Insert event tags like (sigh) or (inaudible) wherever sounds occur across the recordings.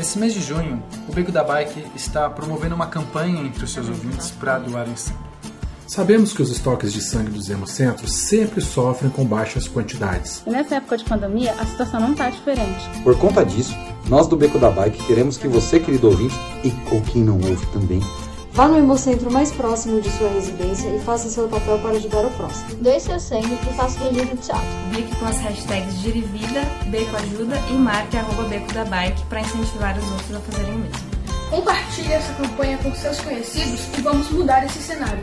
Nesse mês de junho, o Beco da Bike está promovendo uma campanha entre os seus ouvintes para doarem sangue. Sabemos que os estoques de sangue dos hemocentros sempre sofrem com baixas quantidades. E nessa época de pandemia, a situação não está diferente. Por conta disso, nós do Beco da Bike queremos que você, querido ouvinte, e com quem não ouve também, Vá no hemocentro mais próximo de sua residência e faça seu papel para ajudar o próximo. Doe seu sangue e faça registro de teatro. Bique com as hashtags Girivida, Beco Ajuda e marque arroba Beco da Bike para incentivar os outros a fazerem o mesmo. Compartilhe essa campanha com seus conhecidos e vamos mudar esse cenário.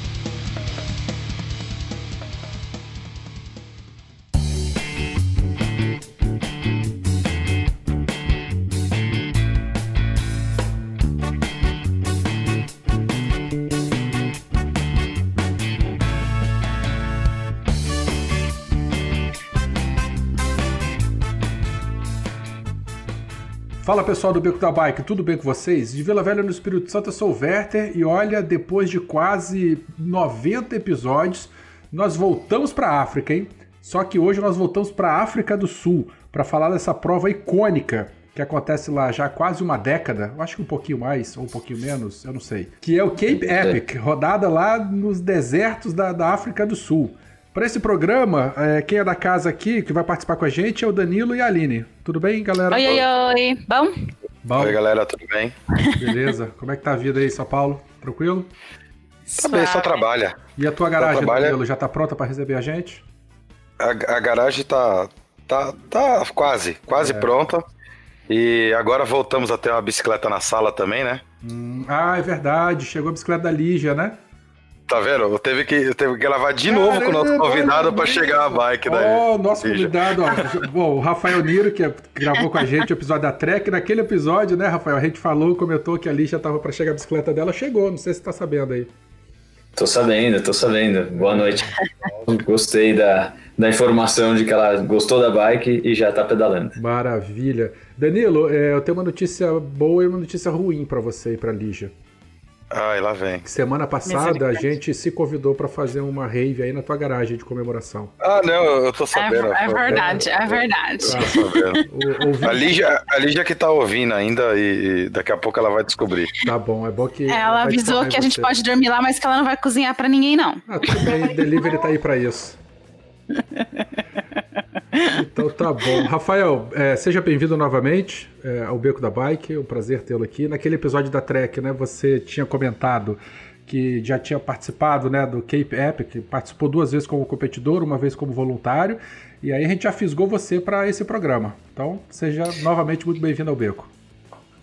Fala pessoal do Beco da Bike, tudo bem com vocês? De Vila Velha no Espírito Santo, eu sou o Werther e olha, depois de quase 90 episódios, nós voltamos para a África, hein? Só que hoje nós voltamos para a África do Sul para falar dessa prova icônica que acontece lá já há quase uma década, eu acho que um pouquinho mais ou um pouquinho menos, eu não sei, que é o Cape Epic, rodada lá nos desertos da, da África do Sul. Para esse programa, é, quem é da casa aqui, que vai participar com a gente, é o Danilo e a Aline. Tudo bem, galera? Oi, oi, oi. Bom? Bom. Oi, galera, tudo bem? Beleza. (laughs) Como é que tá a vida aí, São Paulo? Tranquilo? Tá bem, só trabalha. E a tua garagem, trabalha... Danilo, já tá pronta para receber a gente? A, a, garagem tá, tá, tá quase, quase é. pronta. E agora voltamos a ter uma bicicleta na sala também, né? Hum, ah, é verdade. Chegou a bicicleta da Lígia, né? Tá vendo? Eu teve que, eu teve que gravar de novo com o nosso convidado para chegar a bike daí. Ó, oh, nosso convidado, ó. Bom, o Rafael Niro, que gravou com a gente o episódio da Trek. Naquele episódio, né, Rafael? A gente falou, comentou que a Lígia tava para chegar a bicicleta dela. Chegou, não sei se você tá sabendo aí. Tô sabendo, tô sabendo. Boa noite. Gostei da, da informação de que ela gostou da bike e já tá pedalando. Maravilha. Danilo, é, eu tenho uma notícia boa e uma notícia ruim para você e pra Lígia. Ai, lá vem. Semana passada a gente se convidou para fazer uma rave aí na tua garagem de comemoração. Ah, não, eu tô sabendo. É, é verdade, é verdade. Tô sabendo. a, Lígia, a Lígia que tá ouvindo ainda e, daqui a pouco ela vai descobrir. Tá bom, é bom que. Ela avisou que a gente pode dormir lá, mas que ela não vai cozinhar para ninguém, não. Ah, tudo bem, delivery tá aí para isso. Então tá bom. Rafael, é, seja bem-vindo novamente é, ao Beco da Bike. É um prazer tê-lo aqui. Naquele episódio da Trek, né, você tinha comentado que já tinha participado né, do Cape Epic, participou duas vezes como competidor, uma vez como voluntário, e aí a gente já fisgou você para esse programa. Então, seja novamente muito bem-vindo ao Beco.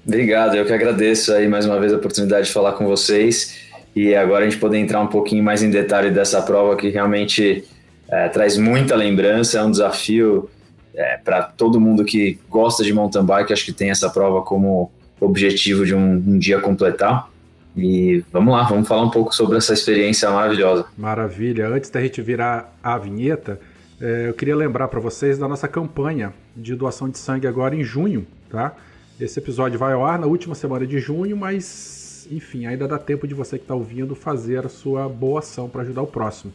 Obrigado, eu que agradeço aí mais uma vez a oportunidade de falar com vocês e agora a gente poder entrar um pouquinho mais em detalhe dessa prova que realmente é, traz muita lembrança, é um desafio é, para todo mundo que gosta de mountain bike, acho que tem essa prova como objetivo de um, um dia completar. E vamos lá, vamos falar um pouco sobre essa experiência maravilhosa. Maravilha. Antes da gente virar a vinheta, é, eu queria lembrar para vocês da nossa campanha de doação de sangue agora em junho, tá? Esse episódio vai ao ar na última semana de junho, mas enfim, ainda dá tempo de você que está ouvindo fazer a sua boa ação para ajudar o próximo.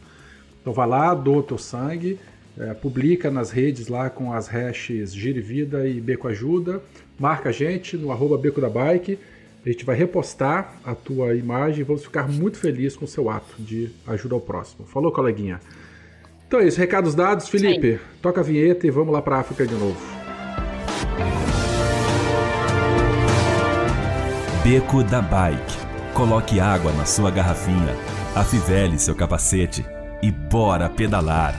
Então vai lá, doa o teu sangue, é, publica nas redes lá com as hashes Girivida e Beco Ajuda, marca a gente no arroba Beco da Bike, a gente vai repostar a tua imagem e vamos ficar muito felizes com o seu ato de ajuda ao próximo. Falou, coleguinha? Então é isso, recados dados. Felipe, Sim. toca a vinheta e vamos lá para a África de novo. Beco da Bike. Coloque água na sua garrafinha, afivele seu capacete e bora pedalar!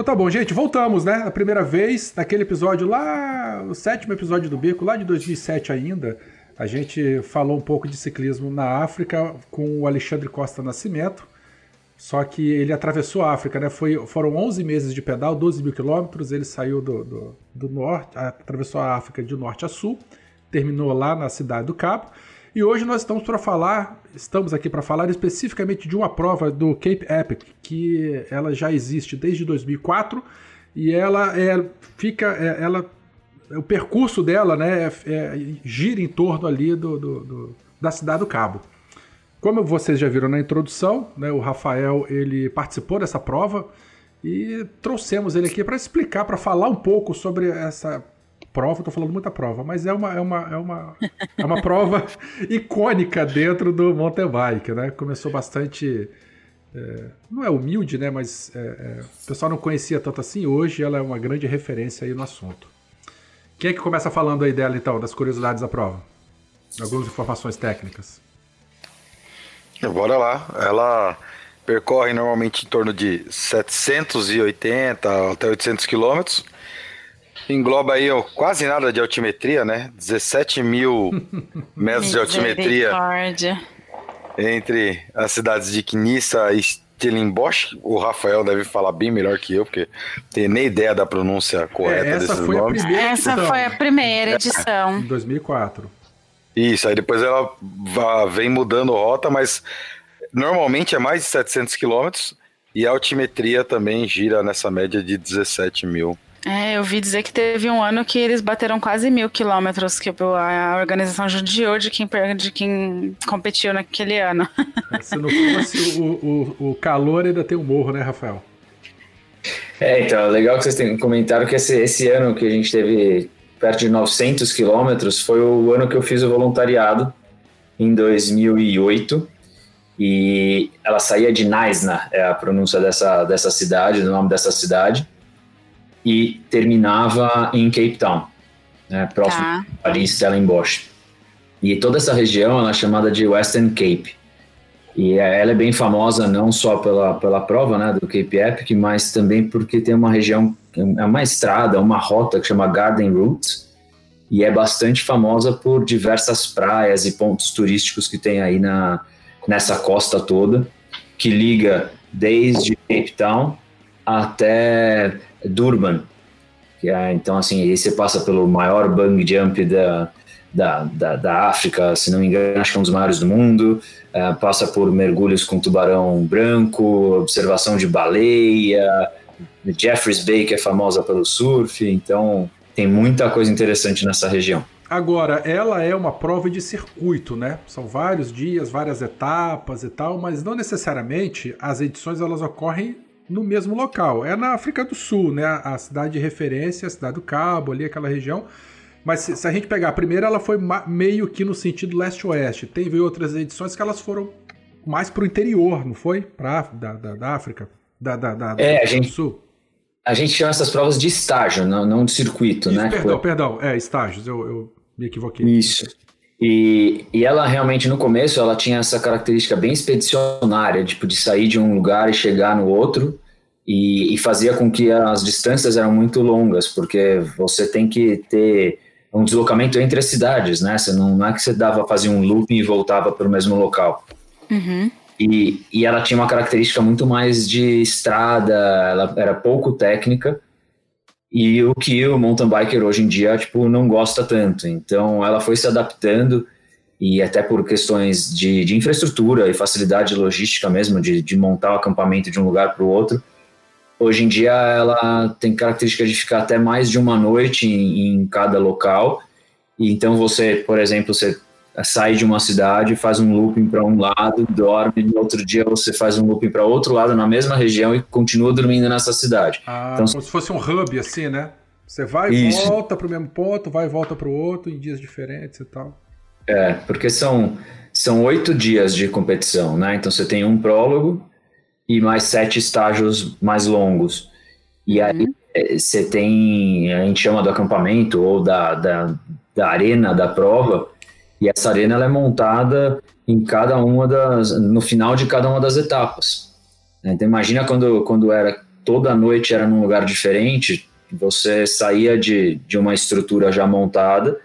Então tá bom, gente, voltamos, né? A primeira vez, naquele episódio lá, o sétimo episódio do Beco, lá de 2007 ainda, a gente falou um pouco de ciclismo na África com o Alexandre Costa Nascimento. Só que ele atravessou a África, né? Foi, foram 11 meses de pedal, 12 mil quilômetros. Ele saiu do, do, do norte, atravessou a África de norte a sul, terminou lá na cidade do Cabo. E hoje nós estamos para falar, estamos aqui para falar especificamente de uma prova do Cape Epic, que ela já existe desde 2004 e ela é, fica, é, ela, o percurso dela, né, é, é, gira em torno ali do, do, do, da cidade do Cabo. Como vocês já viram na introdução, né, o Rafael ele participou dessa prova e trouxemos ele aqui para explicar, para falar um pouco sobre essa prova, estou falando muita prova, mas é uma, é uma, é uma, é uma prova (laughs) icônica dentro do mountain bike, né? Começou bastante. É, não é humilde, né? Mas é, é, o pessoal não conhecia tanto assim. Hoje ela é uma grande referência aí no assunto. Quem é que começa falando aí dela, então, das curiosidades da prova? Algumas informações técnicas. Bora lá. Ela percorre normalmente em torno de 780 até 800 quilômetros engloba aí ó, quase nada de altimetria, né? 17 mil (laughs) metros de altimetria entre as cidades de Knissa e Stellenbosch. O Rafael deve falar bem melhor que eu, porque tem nem ideia da pronúncia correta é, desses nomes. Essa edição. foi a primeira edição. Em 2004. Isso, aí depois ela vem mudando rota, mas normalmente é mais de 700 quilômetros e a altimetria também gira nessa média de 17 mil. É, eu vi dizer que teve um ano que eles bateram quase mil quilômetros, que a organização judiou de quem, de quem competiu naquele ano. É, (laughs) se não fosse o, o, o calor, ainda tem o um morro, né, Rafael? É, então, legal que vocês têm comentado que esse, esse ano que a gente teve perto de 900 quilômetros foi o ano que eu fiz o voluntariado, em 2008. E ela saía de Naisna, é a pronúncia dessa, dessa cidade, do nome dessa cidade e terminava em Cape Town, né, próximo tá. de Paris, Stellenbosch. E toda essa região ela é chamada de Western Cape. E ela é bem famosa não só pela, pela prova né, do Cape Epic, mas também porque tem uma região, é uma estrada, uma rota que chama Garden Route, e é bastante famosa por diversas praias e pontos turísticos que tem aí na, nessa costa toda, que liga desde Cape Town até Durban. Que é, então, assim, aí você passa pelo maior bang jump da, da, da, da, África, se não me engano, acho que é um dos maiores do mundo. É, passa por mergulhos com tubarão branco, observação de baleia, Jeffreys Bay, que é famosa pelo surf. Então, tem muita coisa interessante nessa região. Agora, ela é uma prova de circuito, né? São vários dias, várias etapas e tal, mas não necessariamente as edições elas ocorrem no mesmo local. É na África do Sul, né? A cidade de referência, a cidade do Cabo, ali, aquela região. Mas se, se a gente pegar a primeira, ela foi meio que no sentido leste-oeste. Teve outras edições que elas foram mais para o interior, não foi? Pra, da, da, da África, da, da, da, é, a gente, do Sul. A gente chama essas provas de estágio, não, não de circuito, Isso, né? Perdão, foi... perdão. É, estágios, eu, eu me equivoquei. Isso. E, e ela realmente no começo ela tinha essa característica bem expedicionária, tipo de sair de um lugar e chegar no outro, e, e fazia com que as distâncias eram muito longas, porque você tem que ter um deslocamento entre as cidades, né? Você não, não é que você dava fazer um looping e voltava para o mesmo local. Uhum. E, e ela tinha uma característica muito mais de estrada, ela era pouco técnica, e o que o mountain biker hoje em dia tipo não gosta tanto. Então ela foi se adaptando e até por questões de, de infraestrutura e facilidade logística mesmo de, de montar o acampamento de um lugar para o outro. Hoje em dia ela tem característica de ficar até mais de uma noite em, em cada local. E então você, por exemplo, você sai de uma cidade, faz um looping para um lado, dorme, no outro dia você faz um looping para outro lado na mesma região e continua dormindo nessa cidade. Ah, então, como se fosse um hub assim, né? Você vai e volta para o mesmo ponto, vai e volta para o outro em dias diferentes e tal. É, porque são, são oito dias de competição, né? Então você tem um prólogo e mais sete estágios mais longos. E aí uhum. É, você tem, a gente chama do acampamento ou da, da, da arena da prova, e essa arena ela é montada em cada uma das, no final de cada uma das etapas. Então imagina quando, quando era toda noite era num lugar diferente, você saía de, de uma estrutura já montada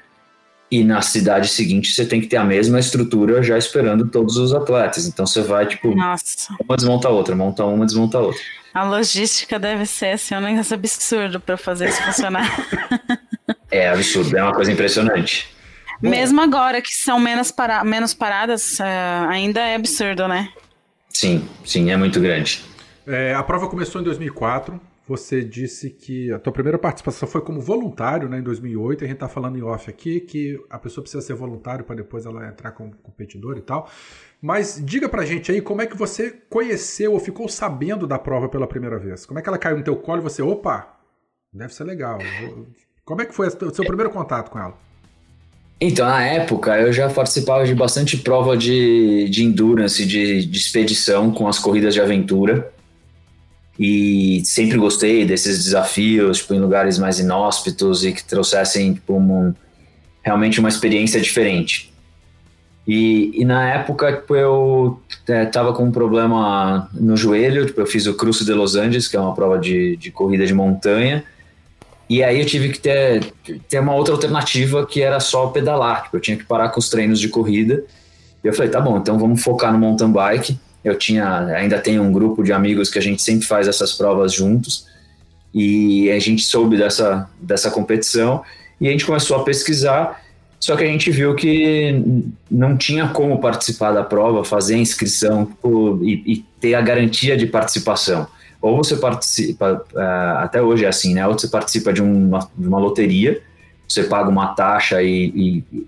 e na cidade seguinte você tem que ter a mesma estrutura já esperando todos os atletas. Então você vai, tipo, Nossa. uma desmonta a outra, monta uma, desmonta a outra. A logística deve ser assim, um negócio absurdo para fazer isso funcionar. é absurdo, é uma coisa impressionante. Mesmo agora que são menos, para, menos paradas, uh, ainda é absurdo, né? Sim, sim, é muito grande. É, a prova começou em 2004. Você disse que a tua primeira participação foi como voluntário, né, em 2008. A gente está falando em off aqui que a pessoa precisa ser voluntário para depois ela entrar como competidor e tal. Mas diga pra gente aí como é que você conheceu ou ficou sabendo da prova pela primeira vez. Como é que ela caiu no teu colo e você, opa, deve ser legal. Como é que foi o seu primeiro contato com ela? Então, na época, eu já participava de bastante prova de, de endurance, de, de expedição com as corridas de aventura. E sempre gostei desses desafios, tipo, em lugares mais inóspitos e que trouxessem tipo, um, realmente uma experiência diferente. E, e na época tipo, eu estava é, com um problema no joelho, tipo, eu fiz o Cruce de Los Angeles, que é uma prova de, de corrida de montanha, e aí eu tive que ter, ter uma outra alternativa que era só pedalar. Tipo, eu tinha que parar com os treinos de corrida. E eu falei, tá bom, então vamos focar no mountain bike. Eu tinha, ainda tenho um grupo de amigos que a gente sempre faz essas provas juntos. E a gente soube dessa, dessa competição e a gente começou a pesquisar. Só que a gente viu que não tinha como participar da prova, fazer a inscrição tipo, e, e ter a garantia de participação ou você participa, uh, até hoje é assim, né? Ou você participa de uma, de uma loteria, você paga uma taxa e, e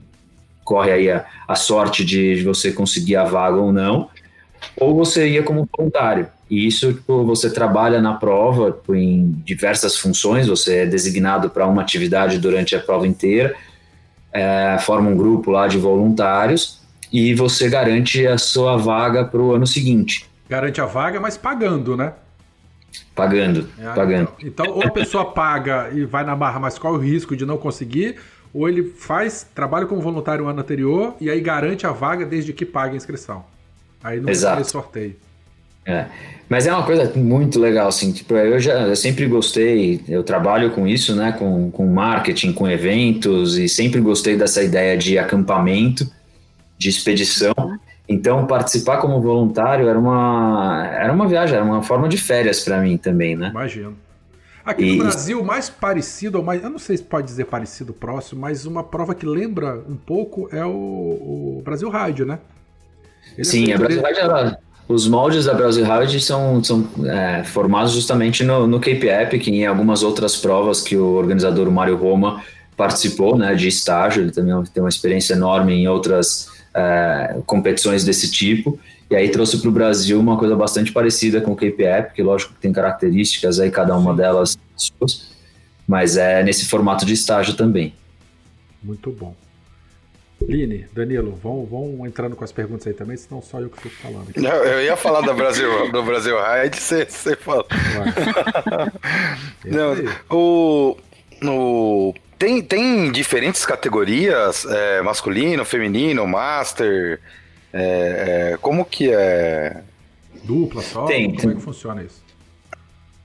corre aí a, a, sorte de você conseguir a vaga ou não, ou você ia como voluntário. E isso tipo, você trabalha na prova em diversas funções, você é designado para uma atividade durante a prova inteira, é, forma um grupo lá de voluntários e você garante a sua vaga para o ano seguinte. Garante a vaga, mas pagando, né? Pagando, é, pagando. Então, então, ou a pessoa paga e vai na barra, mas qual é o risco de não conseguir? Ou ele faz, trabalha como voluntário o ano anterior e aí garante a vaga desde que paga a inscrição. Aí não Exato. sorteio. É. Mas é uma coisa muito legal, assim, tipo, eu já eu sempre gostei, eu trabalho com isso, né, com, com marketing, com eventos, e sempre gostei dessa ideia de acampamento, de expedição, então, participar como voluntário era uma, era uma viagem, era uma forma de férias para mim também, né? Imagino. Aqui e... no Brasil, mais parecido, ou mais, eu não sei se pode dizer parecido próximo, mas uma prova que lembra um pouco é o, o Brasil Rádio, né? Ele Sim, é a Brasil Rádio, ela, os moldes da Brasil Rádio são, são é, formados justamente no, no Cape Epic e em algumas outras provas que o organizador Mário Roma participou, né, de estágio, ele também tem uma experiência enorme em outras é, competições desse tipo. E aí trouxe para o Brasil uma coisa bastante parecida com o KPF, que lógico que tem características aí, cada uma delas, mas é nesse formato de estágio também. Muito bom. Line, Danilo, vão, vão entrando com as perguntas aí também, senão só eu que fico falando. Aqui. Não, eu ia falar do Brasil, do Brasil Ride, você, você fala. (laughs) Não, o, o tem, tem diferentes categorias, é, masculino, feminino, master. É, é, como que é? Dupla só? Tem, como tem. é que funciona isso?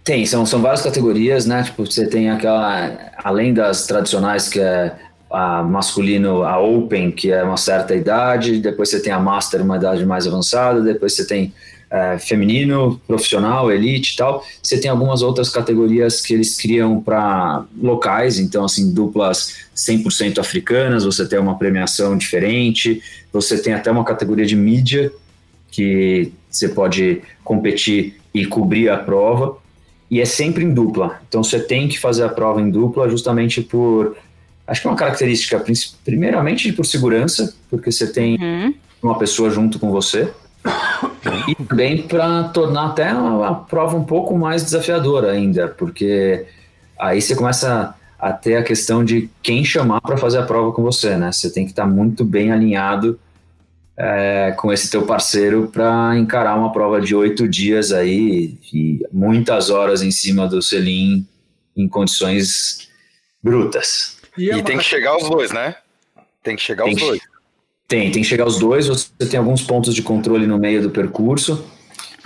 Tem, são, são várias categorias, né? Tipo, você tem aquela, além das tradicionais que é a masculino, a Open, que é uma certa idade, depois você tem a Master, uma idade mais avançada, depois você tem é, feminino, profissional, elite e tal. Você tem algumas outras categorias que eles criam para locais, então, assim, duplas 100% africanas, você tem uma premiação diferente, você tem até uma categoria de mídia, que você pode competir e cobrir a prova, e é sempre em dupla. Então, você tem que fazer a prova em dupla justamente por. Acho que é uma característica, primeiramente por segurança, porque você tem uhum. uma pessoa junto com você e também para tornar até a prova um pouco mais desafiadora ainda, porque aí você começa a ter a questão de quem chamar para fazer a prova com você, né? Você tem que estar tá muito bem alinhado é, com esse teu parceiro para encarar uma prova de oito dias aí e muitas horas em cima do selim em condições brutas. E, é e tem que chegar os dois, né? Tem que chegar tem os dois. Tem, tem que chegar os dois. Você tem alguns pontos de controle no meio do percurso,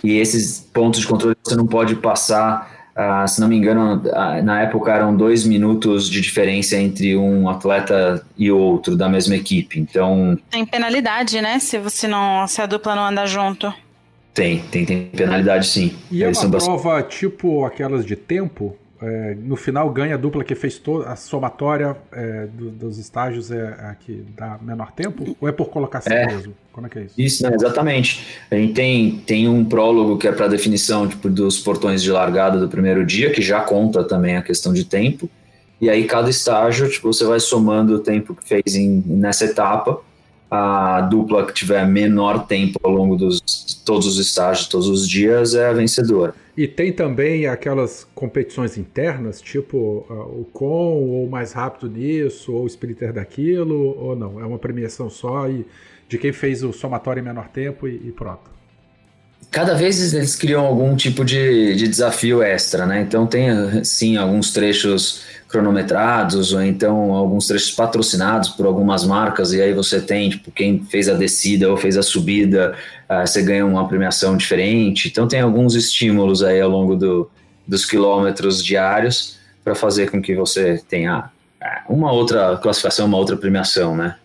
e esses pontos de controle você não pode passar Uh, se não me engano, uh, na época eram dois minutos de diferença entre um atleta e outro da mesma equipe. Então. Tem penalidade, né? Se você não. Se a dupla não anda junto. Tem, tem, tem penalidade sim. E é uma prova tipo aquelas de tempo? É, no final ganha a dupla que fez toda a somatória é, do, dos estágios é a que dá menor tempo? Ou é por colocação é, mesmo? Como é que é isso? Isso, exatamente. A gente tem, tem um prólogo que é para definição tipo, dos portões de largada do primeiro dia, que já conta também a questão de tempo. E aí cada estágio, tipo, você vai somando o tempo que fez em, nessa etapa a dupla que tiver menor tempo ao longo dos todos os estágios, todos os dias, é a vencedora. E tem também aquelas competições internas, tipo uh, o com, ou mais rápido nisso, ou o sprinter daquilo, ou não? É uma premiação só e de quem fez o somatório em menor tempo e, e pronto. Cada vez eles criam algum tipo de, de desafio extra, né? Então tem sim alguns trechos cronometrados ou então alguns trechos patrocinados por algumas marcas e aí você tem tipo quem fez a descida ou fez a subida uh, você ganha uma premiação diferente então tem alguns estímulos aí ao longo do, dos quilômetros diários para fazer com que você tenha uh, uma outra classificação uma outra premiação né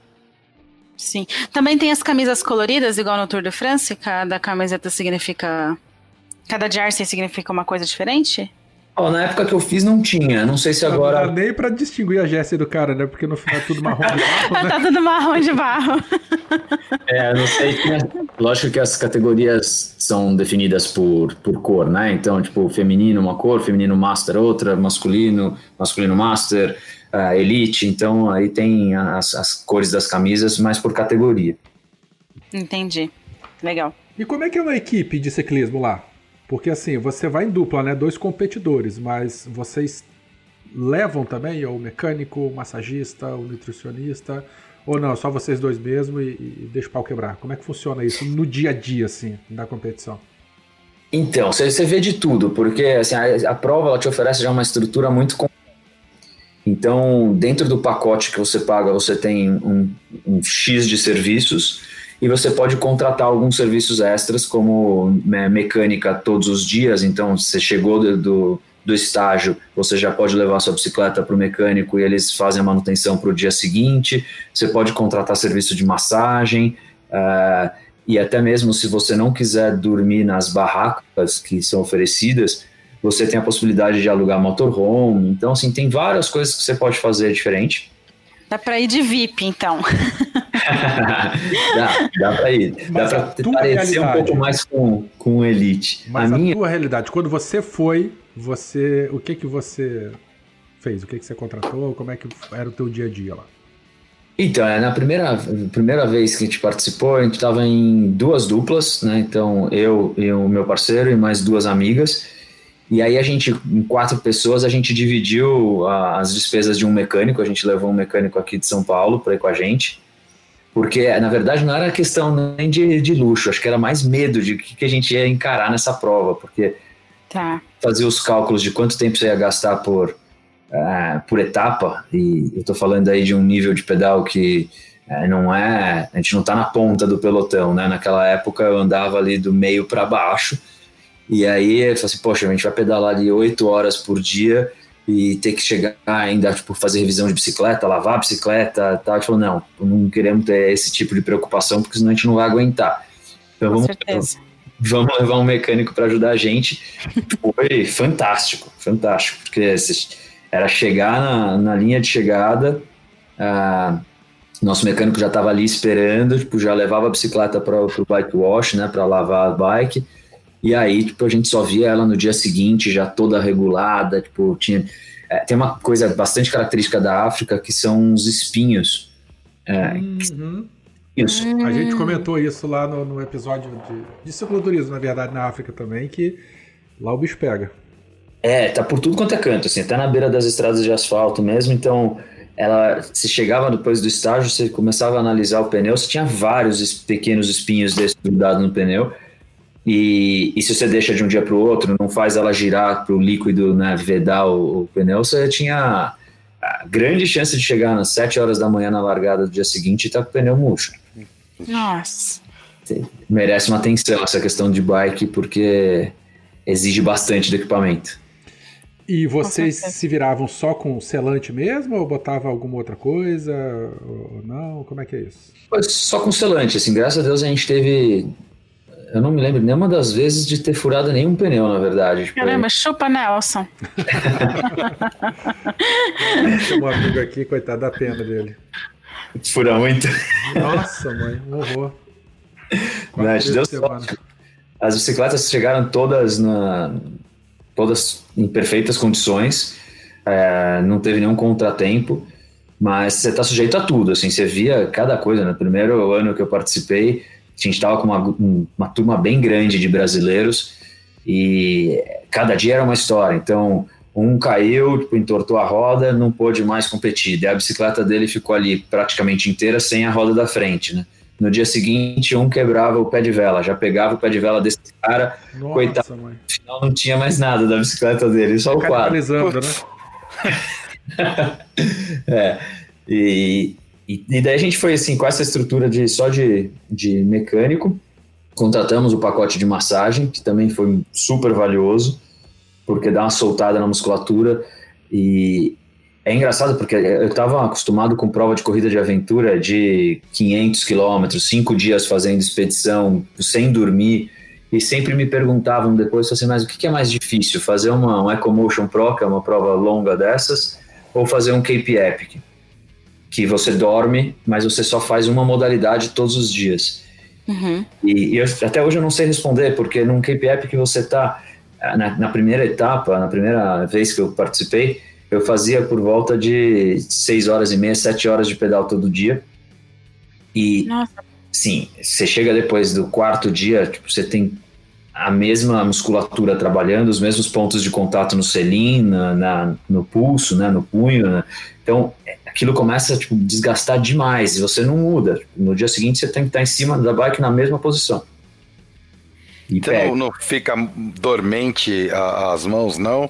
sim. Também tem as camisas coloridas igual no Tour de France cada camiseta significa cada jersey significa uma coisa diferente Oh, na época que eu fiz não tinha, não sei se agora. Não dá nem pra distinguir a Jessie do cara, né? Porque no final é tudo marrom de barro. (laughs) Né? tá tudo marrom de barro. é, não sei. Lógico que as categorias são definidas por, por cor, né? Então, tipo, feminino uma cor, feminino master outra, masculino, masculino master, uh, elite. Então, aí tem as, as cores das camisas, mas por categoria. Entendi. Legal. E como é que é uma equipe de ciclismo lá? Porque assim, você vai em dupla, né? Dois competidores, mas vocês levam também o mecânico, o massagista, o nutricionista, ou não, só vocês dois mesmo e, e deixa o pau quebrar? Como é que funciona isso no dia a dia, assim, da competição? Então, você vê de tudo, porque assim, a, a prova ela te oferece já uma estrutura muito então, dentro do pacote que você paga, você tem um, um X de serviços e você pode contratar alguns serviços extras, como né, mecânica todos os dias. Então, você chegou do, do, do estágio, você já pode levar sua bicicleta para o mecânico e eles fazem a manutenção para o dia seguinte. Você pode contratar serviço de massagem. Uh, e até mesmo se você não quiser dormir nas barracas que são oferecidas, você tem a possibilidade de alugar motorhome. Então, assim, tem várias coisas que você pode fazer diferente. Dá para ir de VIP, então. (laughs) dá, dá pra ir. Mas dá pra parecer um pouco mais com, com Elite. Mas a, a minha... tua realidade, quando você foi, você. O que que você fez? O que que você contratou? Como é que era o teu dia a dia lá? Então, é, na primeira, primeira vez que a gente participou, a gente estava em duas duplas, né? Então, eu e o meu parceiro e mais duas amigas. E aí a gente, em quatro pessoas, a gente dividiu as despesas de um mecânico. A gente levou um mecânico aqui de São Paulo para ir com a gente. Porque, na verdade, não era questão nem de, de luxo, acho que era mais medo de o que, que a gente ia encarar nessa prova, porque tá. fazer os cálculos de quanto tempo você ia gastar por, uh, por etapa, e eu estou falando aí de um nível de pedal que uh, não é. A gente não está na ponta do pelotão, né? Naquela época eu andava ali do meio para baixo, e aí eu falei assim: poxa, a gente vai pedalar ali oito horas por dia e ter que chegar ainda, tipo, fazer revisão de bicicleta, lavar a bicicleta gente falou, não, não queremos ter esse tipo de preocupação, porque senão a gente não vai aguentar. Então Com vamos, certeza. vamos levar um mecânico para ajudar a gente. Foi fantástico, fantástico, porque era chegar na, na linha de chegada, ah, nosso mecânico já estava ali esperando, tipo, já levava a bicicleta para o bike wash, né, para lavar a bike, e aí, tipo, a gente só via ela no dia seguinte, já toda regulada, tipo, tinha... É, tem uma coisa bastante característica da África, que são os espinhos. É, uhum. Isso. A gente comentou isso lá no, no episódio de, de cicloturismo, na verdade, na África também, que lá o bicho pega. É, tá por tudo quanto é canto, assim, até na beira das estradas de asfalto mesmo, então ela se chegava depois do estágio, você começava a analisar o pneu, você tinha vários pequenos espinhos desses grudados no pneu, e, e, se você deixa de um dia para o outro, não faz ela girar para o líquido né, vedar o, o, pneu, você tinha a grande chance de chegar às 7 horas da manhã na largada do dia seguinte e estar tá com o pneu murcho. Nossa. Merece uma atenção essa questão de bike, porque exige bastante do equipamento. E vocês se viravam só com selante mesmo ou botava alguma outra coisa ou não? Como é que é isso? Só com selante, assim, graças a Deus a gente teve eu não me lembro nenhuma das vezes de ter furado nenhum pneu, na verdade. Tipo, Caramba, chupa Nelson. (laughs) Tem um amigo aqui, coitado da pena dele. Fura muito. Nossa, mãe, um horror. Não, te deu sorte. As bicicletas chegaram todas na, todas em perfeitas condições, é, não teve nenhum contratempo, mas você está sujeito a tudo, assim, você via cada coisa. No primeiro ano que eu participei, a gente estava com uma, uma turma bem grande de brasileiros e cada dia era uma história. Então, um caiu, tipo, entortou a roda, não pôde mais competir. Daí a bicicleta dele ficou ali praticamente inteira sem a roda da frente, né? No dia seguinte, um quebrava o pé de vela, já pegava o pé de vela desse cara, Nossa, coitado. Mãe. No final não tinha mais nada da bicicleta dele, só o quadro. né? (laughs) é. E, e, e, daí a gente foi assim, com essa estrutura de só de, de mecânico. Contratamos o pacote de massagem, que também foi super valioso, porque dá uma soltada na musculatura. E é engraçado porque eu estava acostumado com prova de corrida de aventura de 500 quilômetros, cinco dias fazendo expedição, sem dormir. E sempre me perguntavam depois assim, mas o que é mais difícil? Fazer uma, um EcoMotion Pro, que é uma prova longa dessas, ou fazer um Cape Epic? Que você dorme, mas você só faz uma modalidade todos os dias. Uhum. E, e eu, até hoje eu não sei responder, porque num KPF que você está na, na, primeira etapa, na primeira vez que eu participei, eu fazia por volta de 6 horas e meia, 7 horas de pedal todo dia. E, Nossa. sim, você chega depois do quarto dia, tipo, você tem a mesma musculatura trabalhando, os mesmos pontos de contato no selim, na, na no pulso, né, no punho. Né? Então, aquilo começa a tipo, desgastar demais e você não muda. No dia seguinte você tem que estar em cima da bike na mesma posição. E você não, não, fica dormente a, as mãos, não?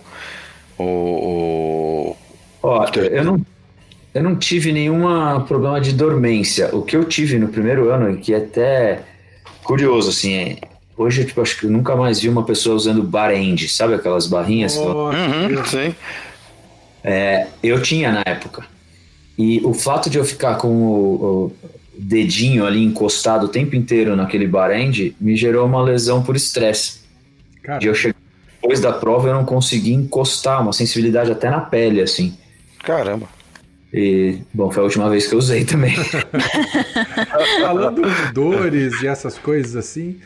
O, Ó, eu não, eu não tive nenhum problema de dormência. O que eu tive no primeiro ano, que é até curioso, assim, é, hoje tipo, acho que eu nunca mais vi uma pessoa usando bar end, sabe aquelas barrinhas? Oh, uhum, sim. É, eu tinha na época. E o fato de eu ficar com o, o dedinho ali encostado o tempo inteiro naquele barend me gerou uma lesão por estresse. De eu chegar depois da prova eu não consegui encostar, uma sensibilidade até na pele, assim. Caramba. E, bom, foi a última vez que eu usei também. (laughs) Falando de dores e essas coisas assim,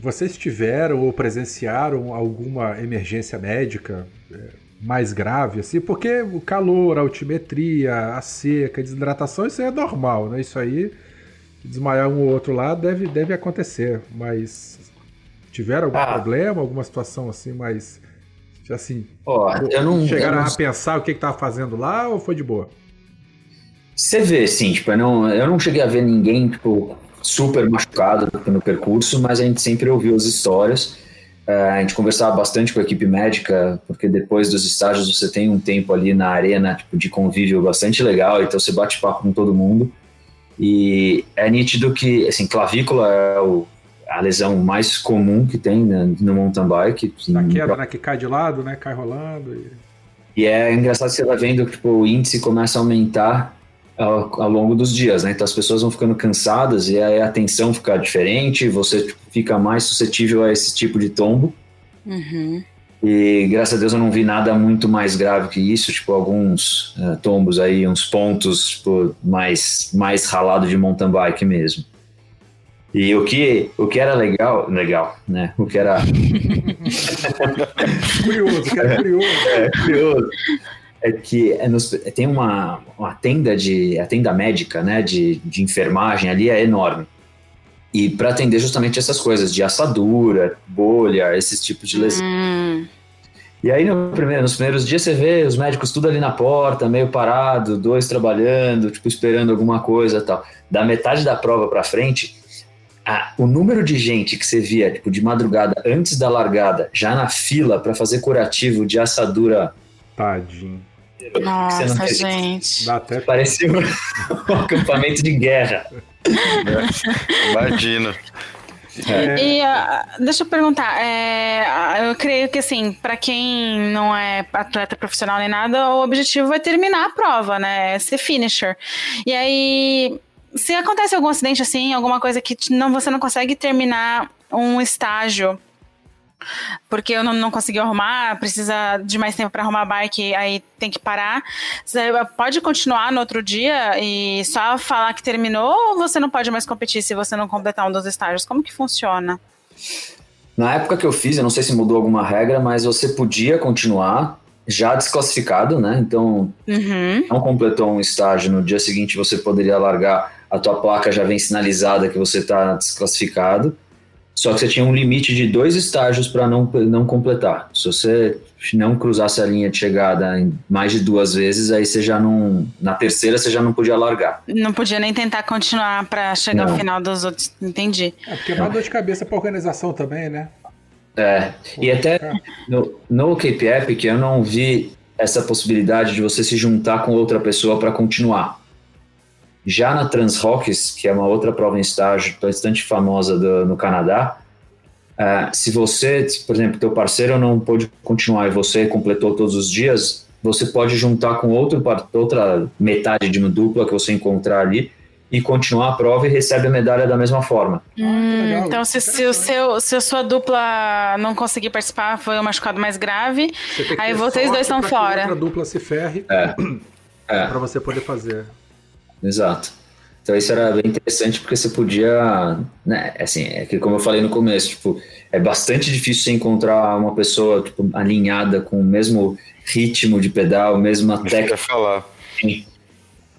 vocês tiveram ou presenciaram alguma emergência médica? É, mais grave, assim, porque o calor, a altimetria, a seca, a desidratação, isso aí é normal, né? Isso aí, desmaiar um ou outro lá deve, deve acontecer, mas tiveram algum ah. problema, alguma situação assim, mais assim, oh, eu não, chegaram eu não... a pensar o que estava fazendo lá ou foi de boa? Você vê, sim, tipo, eu não, eu não cheguei a ver ninguém, tipo, super machucado no percurso, mas a gente sempre ouviu as histórias é, a gente conversava bastante com a equipe médica, porque depois dos estágios você tem um tempo ali na arena tipo, de convívio bastante legal, então você bate papo com todo mundo. E é nítido que, assim, clavícula é o, a lesão mais comum que tem né, no mountain bike. Na queda, né, que cai de lado, né, cai rolando. E, e é engraçado você vai vendo que tipo, o índice começa a aumentar ao, ao, longo dos dias, né? Então as pessoas vão ficando cansadas e aí a atenção fica diferente, você fica mais suscetível a esse tipo de tombo. Uhum. E graças a Deus eu não vi nada muito mais grave que isso, tipo alguns uh, tombos aí, uns pontos tipo, mais, mais ralado de mountain bike mesmo. E o que, o que era legal, legal, né? O que era. (laughs) curioso, que era curioso. É, curioso é que é nos, tem uma, uma tenda de a tenda médica, né, de, de enfermagem ali é enorme. E para atender justamente essas coisas de assadura, bolha, esses tipos de lesão. Hum. E aí no primeiro, nos primeiros dias você vê os médicos tudo ali na porta, meio parado, dois trabalhando, tipo esperando alguma coisa, tal. Da metade da prova para frente, o número de gente que você via tipo de madrugada antes da largada, já na fila para fazer curativo de assadura Tadinho. Nossa, gente. Até... Parecia um, (laughs) um acampamento de guerra. Imagina. É. E uh, deixa eu perguntar, é, eu creio que assim, para quem não é atleta profissional nem nada, o objetivo é terminar a prova, né? É ser finisher. E aí, se acontece algum acidente assim, alguma coisa que não, você não consegue terminar um estágio porque eu não, não consegui arrumar, precisa de mais tempo para arrumar a bike, aí tem que parar. Você pode continuar no outro dia e só falar que terminou ou você não pode mais competir se você não completar um dos estágios? Como que funciona? Na época que eu fiz, eu não sei se mudou alguma regra, mas você podia continuar já desclassificado, né? Então, uhum. não completou um estágio, no dia seguinte você poderia largar, a tua placa já vem sinalizada que você está desclassificado. Só que você tinha um limite de dois estágios para não, não completar. Se você não cruzasse a linha de chegada em mais de duas vezes, aí você já não. Na terceira você já não podia largar. Não podia nem tentar continuar para chegar não. ao final dos outros. Entendi. É, porque é uma dor de cabeça para organização também, né? É. E até no, no Cape Epic eu não vi essa possibilidade de você se juntar com outra pessoa para continuar. Já na Transrocks, que é uma outra prova em estágio bastante famosa do, no Canadá, uh, se você, por exemplo, teu parceiro não pôde continuar e você completou todos os dias, você pode juntar com outro, outra metade de uma dupla que você encontrar ali e continuar a prova e recebe a medalha da mesma forma. Hum, então, se, se, o seu, se a sua dupla não conseguir participar, foi um machucado mais grave, aí vocês dois estão fora. Que outra dupla se ferre é. (clears throat) é. para você poder fazer. Exato. Então isso era bem interessante porque você podia, né, assim, é que como eu falei no começo, tipo, é bastante difícil você encontrar uma pessoa tipo, alinhada com o mesmo ritmo de pedal, mesma técnica. falar.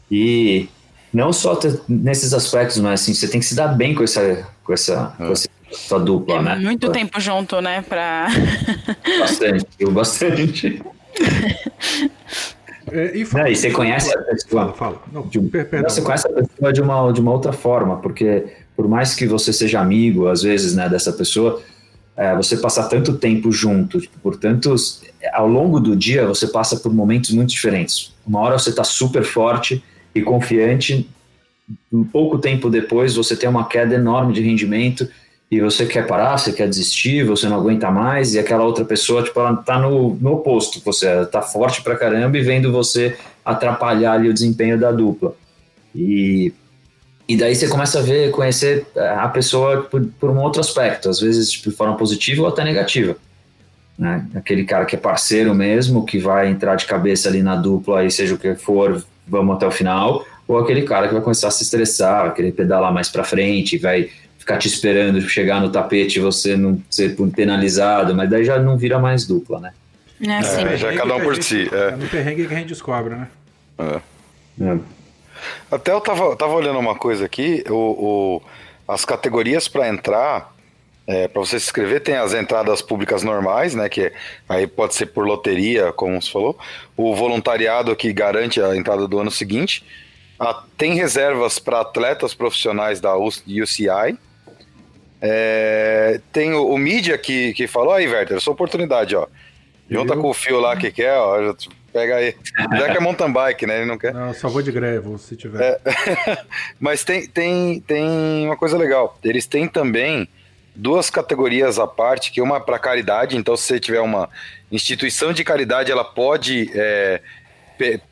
E não só nesses aspectos, mas assim, você tem que se dar bem com essa, com essa, é. com essa sua dupla, é né? Muito pra... tempo junto, né? Pra... Bastante, bastante. (laughs) É, e, fala, e você conhece a pessoa. Fala, fala. Não, de, perdão, você conhece a pessoa de uma, de uma outra forma, porque por mais que você seja amigo, às vezes, né, dessa pessoa, é, você passar tanto tempo junto, tipo, portanto, ao longo do dia você passa por momentos muito diferentes. Uma hora você está super forte e confiante, um pouco tempo depois você tem uma queda enorme de rendimento e você quer parar, você quer desistir, você não aguenta mais, e aquela outra pessoa, tipo, ela tá no, no oposto, você tá forte pra caramba e vendo você atrapalhar ali o desempenho da dupla. E, e daí você começa a ver, conhecer a pessoa por, por um outro aspecto, às vezes tipo, de forma positiva ou até negativa. Né? Aquele cara que é parceiro mesmo, que vai entrar de cabeça ali na dupla, aí seja o que for, vamos até o final, ou aquele cara que vai começar a se estressar, vai querer pedalar mais para frente, vai ficar te esperando chegar no tapete e você não ser penalizado, mas daí já não vira mais dupla, né? É, sim. É, já cada um por si. É. é no perrengue que a gente descobre, né? É. É. Até eu tava, tava olhando uma coisa aqui, o, o as categorias para entrar, é, para você se inscrever, tem as entradas públicas normais, né? Que aí pode ser por loteria, como você falou. O voluntariado que garante a entrada do ano seguinte. Ah, tem reservas para atletas profissionais da UCI, é, tem o, o mídia que, que falou, aí, Werther, sua oportunidade, ó. Junta com o fio lá que quer, ó. Pega aí. Já que é mountain bike, né? Ele não quer. Não, só vou de greve, se tiver. É, (laughs) mas tem, tem, tem uma coisa legal. Eles têm também duas categorias à parte, que uma é para caridade, então se você tiver uma instituição de caridade, ela pode é,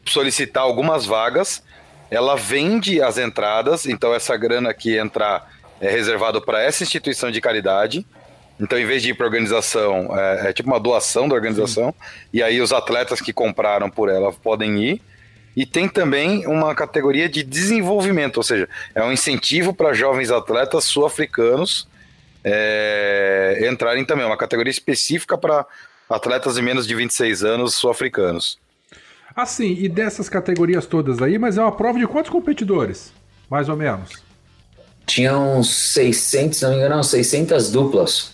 solicitar algumas vagas, ela vende as entradas, então essa grana que entrar é reservado para essa instituição de caridade. Então, em vez de ir para organização, é, é, tipo uma doação da organização. Sim. E aí, os atletas que compraram por ela podem ir. E tem também uma categoria de desenvolvimento, ou seja, é um incentivo para jovens atletas sul-africanos é, entrarem também. É uma categoria específica para atletas de menos de 26 anos sul-africanos. Assim, e dessas categorias todas aí, mas é uma prova de quantos competidores? Mais ou menos? Tinha uns 600, se não me engano, 600 duplas.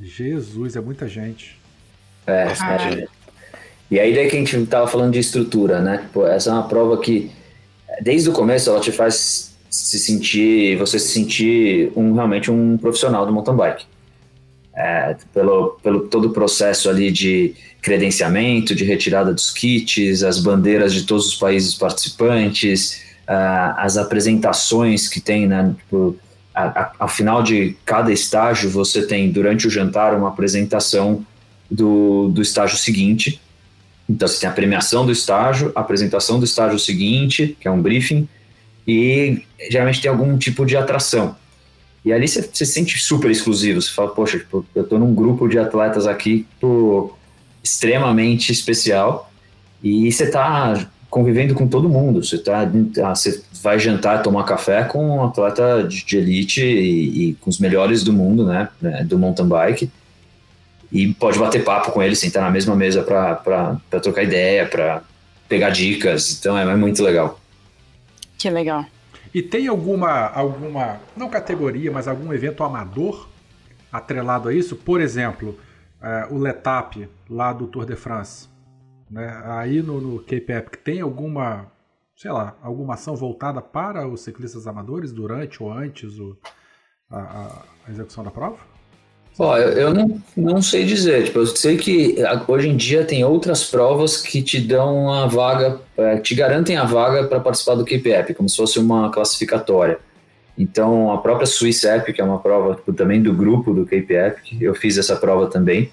Jesus, é muita gente. É, é. E aí daí que a gente tava falando de estrutura, né? Pô, essa é uma prova que, desde o começo, ela te faz se sentir, você se sentir um, realmente um profissional do mountain bike. É, pelo, pelo todo o processo ali de credenciamento, de retirada dos kits, as bandeiras de todos os países participantes, uh, as apresentações que tem, né? Tipo, ao final de cada estágio, você tem, durante o jantar, uma apresentação do, do estágio seguinte. Então, você tem a premiação do estágio, a apresentação do estágio seguinte, que é um briefing, e geralmente tem algum tipo de atração. E ali você, se sente super exclusivo. Você fala, poxa, tipo, eu estou num grupo de atletas aqui pô, extremamente especial e você está convivendo com todo mundo. Você, tá, ah, você vai jantar, tomar café com um atleta de, elite e, e, com os melhores do mundo, né, né, do mountain bike. E pode bater papo com ele, sentar na mesma mesa para trocar ideia, para pegar dicas. Então é, é muito legal. Que legal. E tem alguma, alguma, não categoria, mas algum evento amador atrelado a isso? Por exemplo, é, o Letap lá do Tour de France. Né? Aí no, no Cape Epic tem alguma, sei lá, alguma ação voltada para os ciclistas amadores durante ou antes o, a, a execução da prova? Ó, eu, eu não, não sei dizer. Tipo, eu sei que hoje em dia tem outras provas que te dão a vaga, é, te garantem a vaga para participar do Cape Epic, como se fosse uma classificatória. Então, a própria Swiss Epic é uma prova tipo, também do grupo do Cape Epic. Eu fiz essa prova também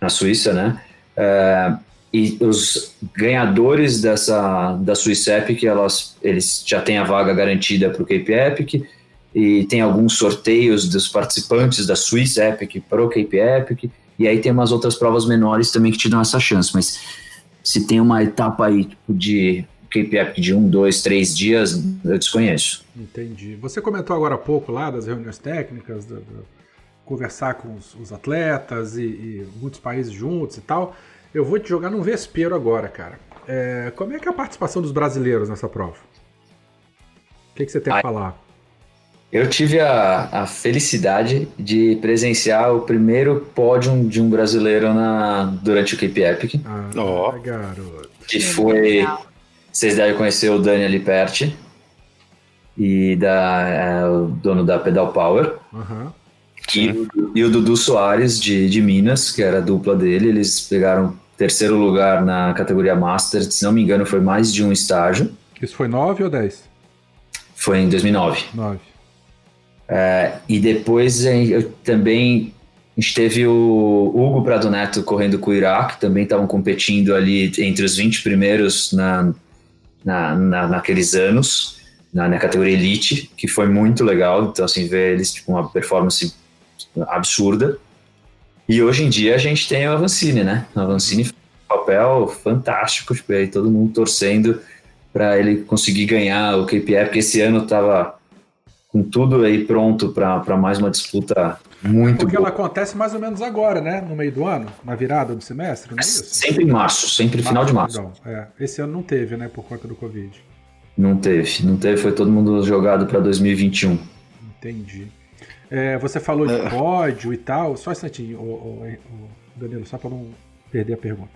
na Suíça, né? É, e os ganhadores dessa da Swiss Epic, elas, eles já têm a vaga garantida para o Cape Epic e tem alguns sorteios dos participantes da Swiss Epic para o Cape Epic, e aí tem umas outras provas menores também que te dão essa chance, mas se tem uma etapa aí tipo, de Cape Epic de um, dois, três dias, eu desconheço. Entendi. Você comentou agora há pouco lá das reuniões técnicas, do, do conversar com os, os atletas e, e, muitos países juntos e tal. Eu vou te jogar num vespeiro agora, cara. É, como é que é a participação dos brasileiros nessa prova? O que, que você tem a falar? Eu tive a, a felicidade de presenciar o primeiro pódio de um brasileiro na, durante o Cape Epic. Ah, oh. garoto. Que foi. Vocês devem conhecer o Daniel Liperti e da, é, o dono da Pedal Power. Uhum. E, e, o Dudu Soares de, de Minas, que era a dupla dele. Eles pegaram terceiro lugar na categoria Master. Se não me engano, foi mais de um estágio. Isso foi 9 ou 10? Foi em 2009. 9. É, e depois eu também a gente teve o Hugo Prado Neto correndo com o Iraque, também estavam competindo ali entre os 20 primeiros na, na, na naqueles anos, na, na, categoria Elite, que foi muito legal. Então, assim, ver eles tipo, uma performance absurda. E hoje em dia a gente tem o Avancini, né? O Avancini fez um papel fantástico, tipo, aí todo mundo torcendo para ele conseguir ganhar o KPI, porque esse ano estava com tudo aí pronto para mais uma disputa muito Porque boa. ela acontece mais ou menos agora, né? No meio do ano, na virada do semestre, não é isso? Sempre em março, sempre final de março. Então, é. Esse ano não teve, né? Por conta do Covid. Não teve, não teve, foi todo mundo jogado para 2021. Entendi. É, você falou de é. pódio e tal, só um instantinho, Danilo, só para não perder a pergunta.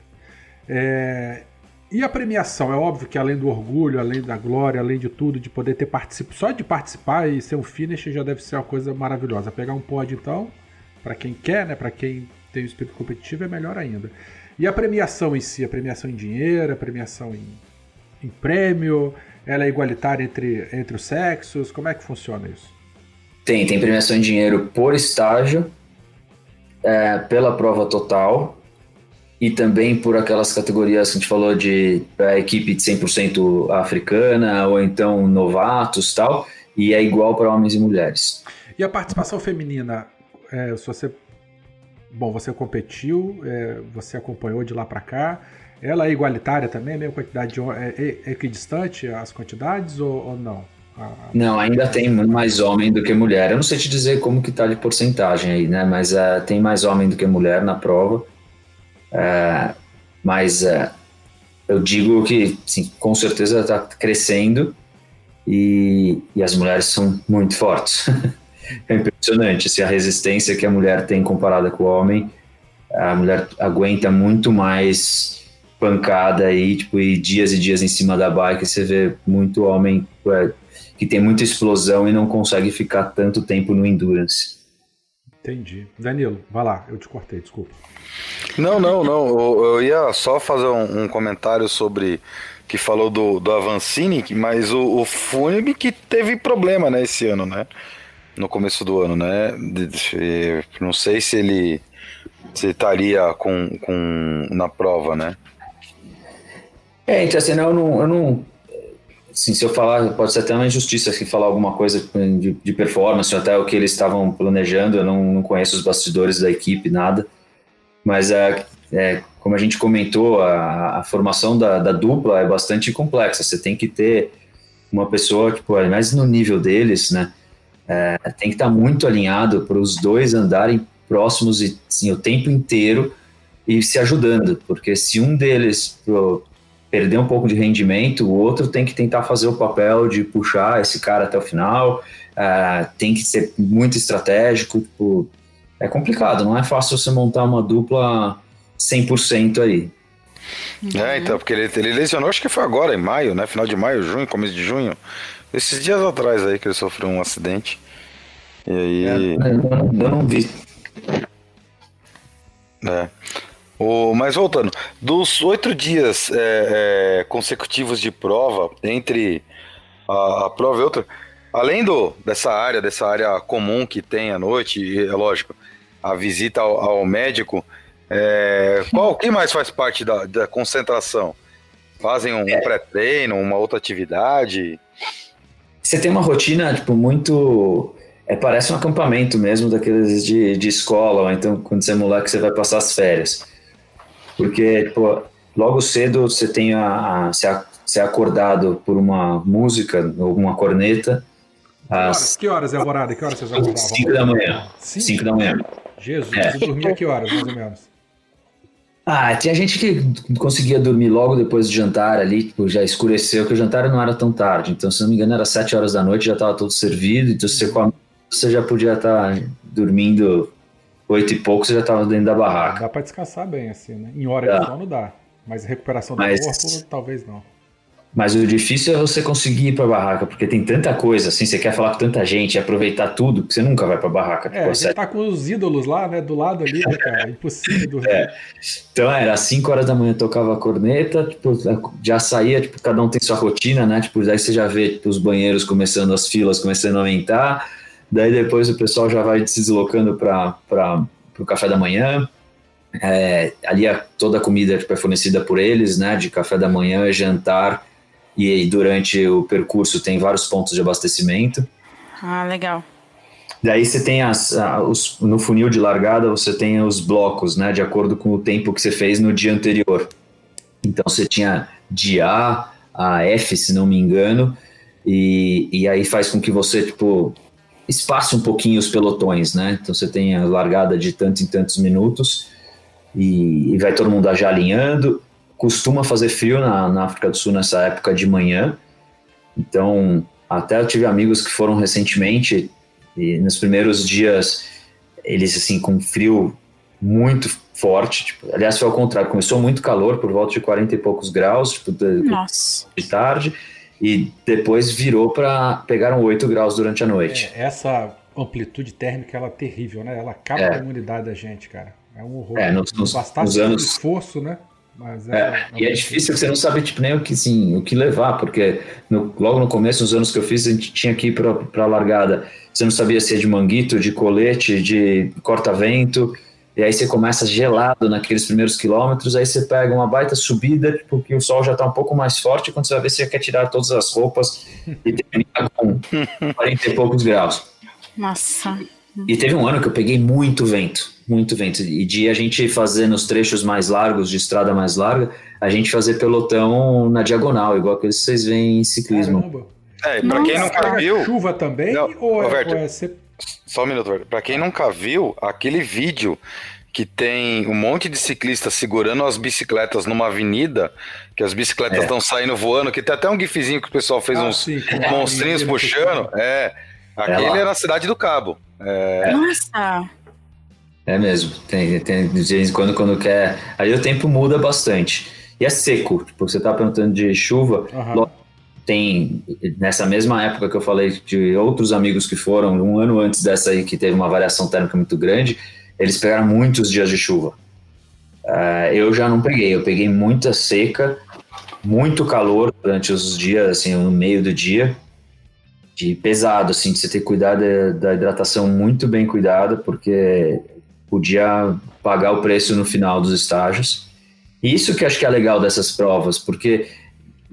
É, e a premiação, é óbvio que além do orgulho, além da glória, além de tudo, de poder ter participado, só de participar e ser um finish já deve ser uma coisa maravilhosa. Pegar um pódio, então, para quem quer, né, para quem tem o espírito competitivo, é melhor ainda. E a premiação em si, a premiação em dinheiro, a premiação em, em prêmio, ela é igualitária entre, entre os sexos? Como é que funciona isso? Tem, tem premiação em dinheiro por estágio, é, pela prova total e também por aquelas categorias que a gente falou de a equipe de 100% africana ou então novatos tal, e é igual para homens e mulheres. E a participação feminina, é, se você, bom, você competiu, é, você acompanhou de lá para cá, ela é igualitária também, a mesma quantidade de é, é, equidistante as quantidades ou, ou não? Não, ainda tem mais homem do que mulher. Eu não sei te dizer como que tá de porcentagem aí, né? Mas uh, tem mais homem do que mulher na prova. É, mas é, eu digo que, sim, com certeza está crescendo e, e, as mulheres são muito fortes. (laughs) é impressionante assim, a resistência que a mulher tem comparada com o homem. A mulher aguenta muito mais pancada aí, tipo, e dias e dias em cima da bike. Você vê muito homem que tem muita explosão e não consegue ficar tanto tempo no endurance. Entendi. Danilo, vai lá, eu te cortei, desculpa. Não, não, não. Eu, eu ia só fazer um, um, comentário sobre que falou do, do Avancini, mas o, o Funib que teve problema né, esse ano, né? no começo do ano, né? Não sei se ele se estaria com, com na prova, né? É, então assim, eu não, eu não assim, se eu falar, pode ser até uma injustiça se falar alguma coisa de, de, performance, ou até o que eles estavam planejando, eu não, não conheço os bastidores da equipe, nada, mas é, é como a gente comentou, a, a formação da, da, dupla é bastante complexa, você tem que ter uma pessoa, tipo, mais no nível deles, né, é, tem que estar muito alinhado para os dois andarem próximos e assim, o tempo inteiro e se ajudando, porque se um deles pro, perder um pouco de rendimento, o outro tem que tentar fazer o papel de puxar esse cara até o final, uh, tem que ser muito estratégico, tipo, é complicado, não é fácil você montar uma dupla 100% aí. É, então, porque ele, ele lesionou, acho que foi agora, em maio, né? Final de maio, junho, começo de junho. Esses dias atrás aí que ele sofreu um acidente. E aí. É, eu não vi. É. O, mas voltando, dos oito dias é, é, consecutivos de prova, entre a, a, prova e outra, além do, dessa área, dessa área comum que tem à noite, é lógico, a visita ao, ao médico, é, qual que mais faz parte da, da concentração? Fazem um é. pré-treino, uma outra atividade? Você tem uma rotina, tipo, muito é, parece um acampamento mesmo daqueles de, de escola, ou então quando você é moleque você vai passar as férias. Porque, tipo, logo cedo você tem a, a você é acordado por uma música ou uma corneta. Que horas, que horas é a morada? Que horas vocês acordavam? 5 da manhã. 5 da manhã. Jesus, é. você dormia que horas, mais ou menos? Ah, tinha gente que conseguia dormir logo depois do jantar ali, tipo, já escureceu, que o jantar não era tão tarde. Então, se não me engano, era 7 horas da noite, já estava tudo servido, então você come você já podia estar tá dormindo oito e pouco, você já estava dentro da barraca. Dá para descansar bem, assim, né? Em hora de sono dá, mas recuperação do mas, corpo, talvez não. Mas o difícil é você conseguir ir para barraca, porque tem tanta coisa, assim, você quer falar com tanta gente, aproveitar tudo, que você nunca vai para barraca. É, você tá com os ídolos lá, né, do lado ali, né, cara, impossível dormir. (laughs) É. Então era às 5 horas da manhã tocava a corneta, tipo, já saía, tipo, cada um tem sua rotina, né, tipo, daí você já vê tipo, os banheiros começando, as filas começando a aumentar, Daí depois o pessoal já vai se deslocando para o café da manhã. É, ali a, toda a comida tipo, é fornecida por eles, né? De café da manhã, jantar e durante o percurso tem vários pontos de abastecimento. Ah, legal. Daí você tem as, os, no funil de largada você tem os blocos, né? De acordo com o tempo que você fez no dia anterior. Então você tinha de A a F, se não me engano, e, e aí faz com que você tipo espace um pouquinho os pelotões, né? Então você tem a largada de tantos em tantos minutos e, e vai todo mundo já alinhando. Costuma fazer frio na, na, África do Sul nessa época de manhã. Então, até eu tive amigos que foram recentemente e nos primeiros dias eles assim com frio muito forte. Tipo, aliás, foi ao contrário, começou muito calor, por volta de 40 e poucos graus, tipo, de, de tarde e depois virou para pegaram 8 graus durante a noite. É, essa amplitude térmica ela é terrível, né? Ela acaba é. a imunidade da gente, cara. É um horror. É, nos, nos, nos anos esforço, né? Mas é, é, e é difícil que você não sabe tipo, nem o que, assim, o que levar, porque no, logo no começo, nos anos que eu fiz, a gente tinha que ir para a largada. Você não sabia se é de manguito, de colete, de corta-vento, e aí você começa gelado naqueles primeiros quilômetros, aí você pega uma baita subida, porque o sol já está um pouco mais forte, quando você vai ver você quer tirar todas as roupas e termina com (laughs) 40 e poucos graus. Nossa. E teve um ano que eu peguei muito vento, muito vento. E de a gente fazer nos trechos mais largos, de estrada mais larga, a gente fazer pelotão na diagonal, igual aqueles que vocês veem em ciclismo. Caramba. É, pra quem nunca viu. Chuva também? Não, ou, é, Roberto, ou é ser só um minuto, Pra quem nunca viu, aquele vídeo que tem um monte de ciclistas segurando as bicicletas numa avenida, que as bicicletas estão é. saindo voando, que tem até um gifzinho que o pessoal fez ah, uns sim, monstrinhos puxando. É. Aquele é, é na cidade do Cabo. É... Nossa! É mesmo. Tem, tem, de vez em quando, quando quer. Aí o tempo muda bastante. E é seco. Tipo, você tá perguntando de chuva. Uhum tem nessa mesma época que eu falei de outros amigos que foram um ano antes dessa aí que teve uma variação térmica muito grande, eles pegaram muitos dias de chuva. Uh, eu já não peguei, eu peguei muita seca, muito calor durante os dias, assim, no meio do dia. de pesado, assim, de você ter cuidar da, hidratação muito bem cuidada, porque podia pagar o preço no final dos estágios. Isso que acho que é legal dessas provas, porque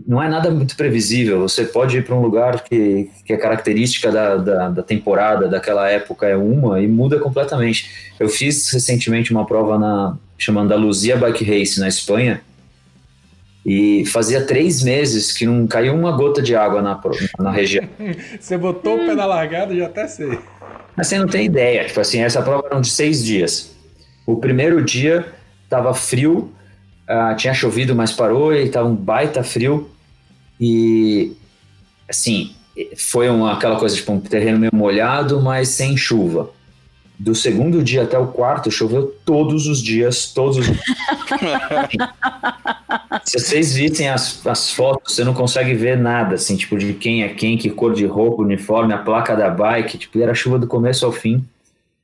não é nada muito previsível. Você pode ir para um lugar que, que a característica da, da, da, temporada daquela época é uma e muda completamente. Eu fiz recentemente uma prova na chamada Luzia Bike Race na Espanha e fazia três meses que não caiu uma gota de água na, na região. (laughs) você botou o pé na largada, já até sei. Mas você não tem ideia. Tipo assim, essa prova era de seis dias. O primeiro dia estava frio, uh, tinha chovido, mas parou e estava um baita frio. E, assim, foi uma, aquela coisa, tipo, um terreno meio molhado, mas sem chuva. Do segundo dia até o quarto, choveu todos os dias, todos os. (laughs) Se vocês vissem as, as fotos, você não consegue ver nada, assim, tipo, de quem é quem, que cor de roupa, uniforme, a placa da bike, tipo, era chuva do começo ao fim.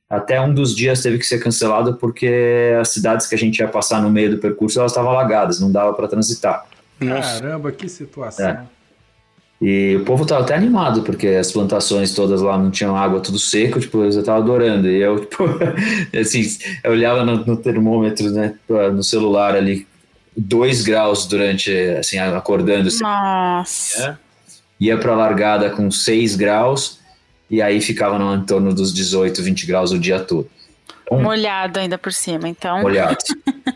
Até um dos dias teve que ser cancelado porque as cidades que a gente ia passar no meio do percurso elas estavam alagadas, não dava para transitar. Caramba, que situação. É. E o povo tava até animado, porque as plantações todas lá não tinham água, tudo seco, tipo, eu tava adorando. E eu, (laughs) tipo, assim, eu olhava no, no, termômetro, né, no celular ali, dois graus durante, assim, acordando. Nossa! Né? Ia pra largada com seis graus, e aí ficava no, em torno dos 18, 20 graus o dia todo. Então, Molhado ainda por cima, então. Molhado.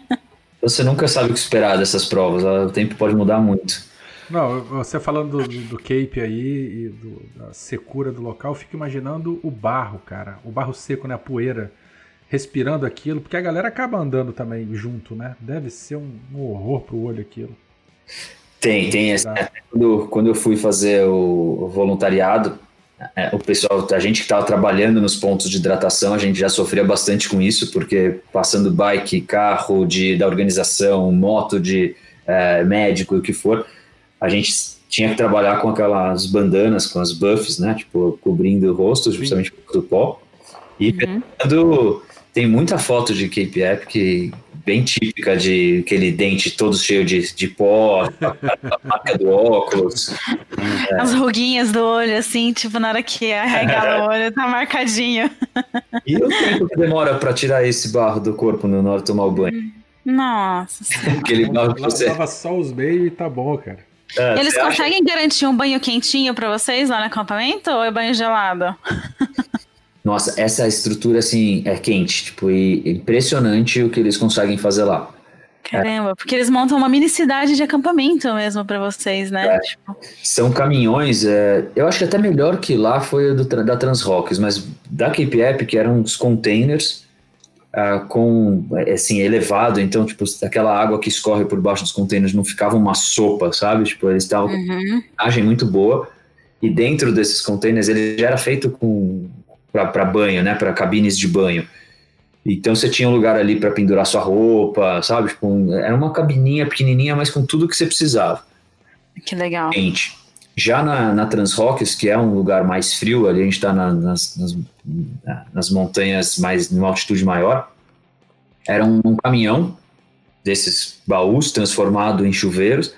(laughs) você nunca sabe o que esperar dessas provas, o tempo pode mudar muito. Não, você falando do, do Cape aí e do, da secura do local, eu fico imaginando o barro, cara. O barro seco, né? A poeira. Respirando aquilo, porque a galera acaba andando também junto, né? Deve ser um, um horror pro olho aquilo. Tem, tem. Esse, quando, quando eu fui fazer o voluntariado, é, o pessoal, a gente que estava trabalhando nos pontos de hidratação, a gente já sofria bastante com isso, porque passando bike, carro de, da organização, moto de é, médico, o que for, a gente tinha que trabalhar com aquelas bandanas, com as buffs, né? Tipo, cobrindo o rosto, justamente do pó. E uhum. tem muita foto de Cape Epic bem típica de aquele dente todo cheio de, de pó, a (laughs) marca do óculos. É. (laughs) As ruguinhas do olho, assim, tipo, na hora que arregala o olho, tá marcadinho. E o tempo que demora para tirar esse barro do corpo na hora de tomar o banho? Nossa. (laughs) Aquele barro que você... Lava só os meios e tá bom, cara. É, Eles conseguem acha? garantir um banho quentinho para vocês lá no acampamento ou é banho gelado? Nossa, essa estrutura assim é quente, tipo, e impressionante o que eles conseguem fazer lá. Caramba, é. porque eles montam uma mini cidade de acampamento mesmo para vocês, né? É. Tipo... São caminhões, é, eu acho que até melhor que lá foi o do, da Transrocks, mas da Cape Epic eram uns containers uh, com, assim, elevado, então, tipo, aquela água que escorre por baixo dos containers não ficava uma sopa, sabe? Tipo, eles estavam uhum. com uma imagem muito boa, e dentro desses containers ele já era feito com para banho, né, para cabines de banho. Então você tinha um lugar ali para pendurar sua roupa, sabe? Tipo, era uma cabininha pequenininha, mas com tudo que você precisava. Que legal. Gente, já na, na Transrocks, que é um lugar mais frio, ali a gente está na, nas, nas, nas, montanhas mais numa altitude maior, era um, um caminhão desses baús transformado em chuveiros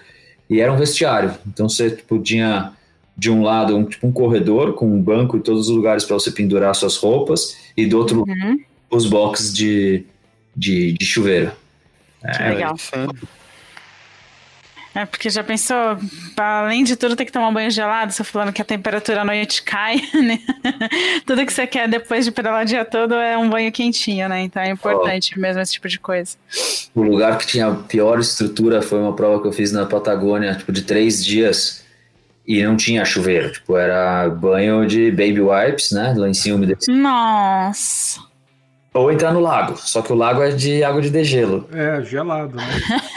e era um vestiário. Então você tipo, tinha de um lado um, tipo um corredor com um banco e todos os lugares para você pendurar suas roupas e do outro uhum. os boxes de, de, de chuveiro. É, legal. É, porque já pensou, além de tudo, ter que tomar um banho gelado, você falando que a temperatura à noite cai, (laughs) né? tudo que você quer depois de pedalar o dia todo é um banho quentinho, né? Então é importante oh. mesmo esse tipo de coisa. O lugar que tinha a pior estrutura foi uma prova que eu fiz na Patagônia, tipo, de três dias e não tinha chuveiro, tipo, era banho de baby wipes, né? Lencinho umedecido. Nossa. Ou entrar no lago, só que o lago é de água de degelo. É, gelado, né?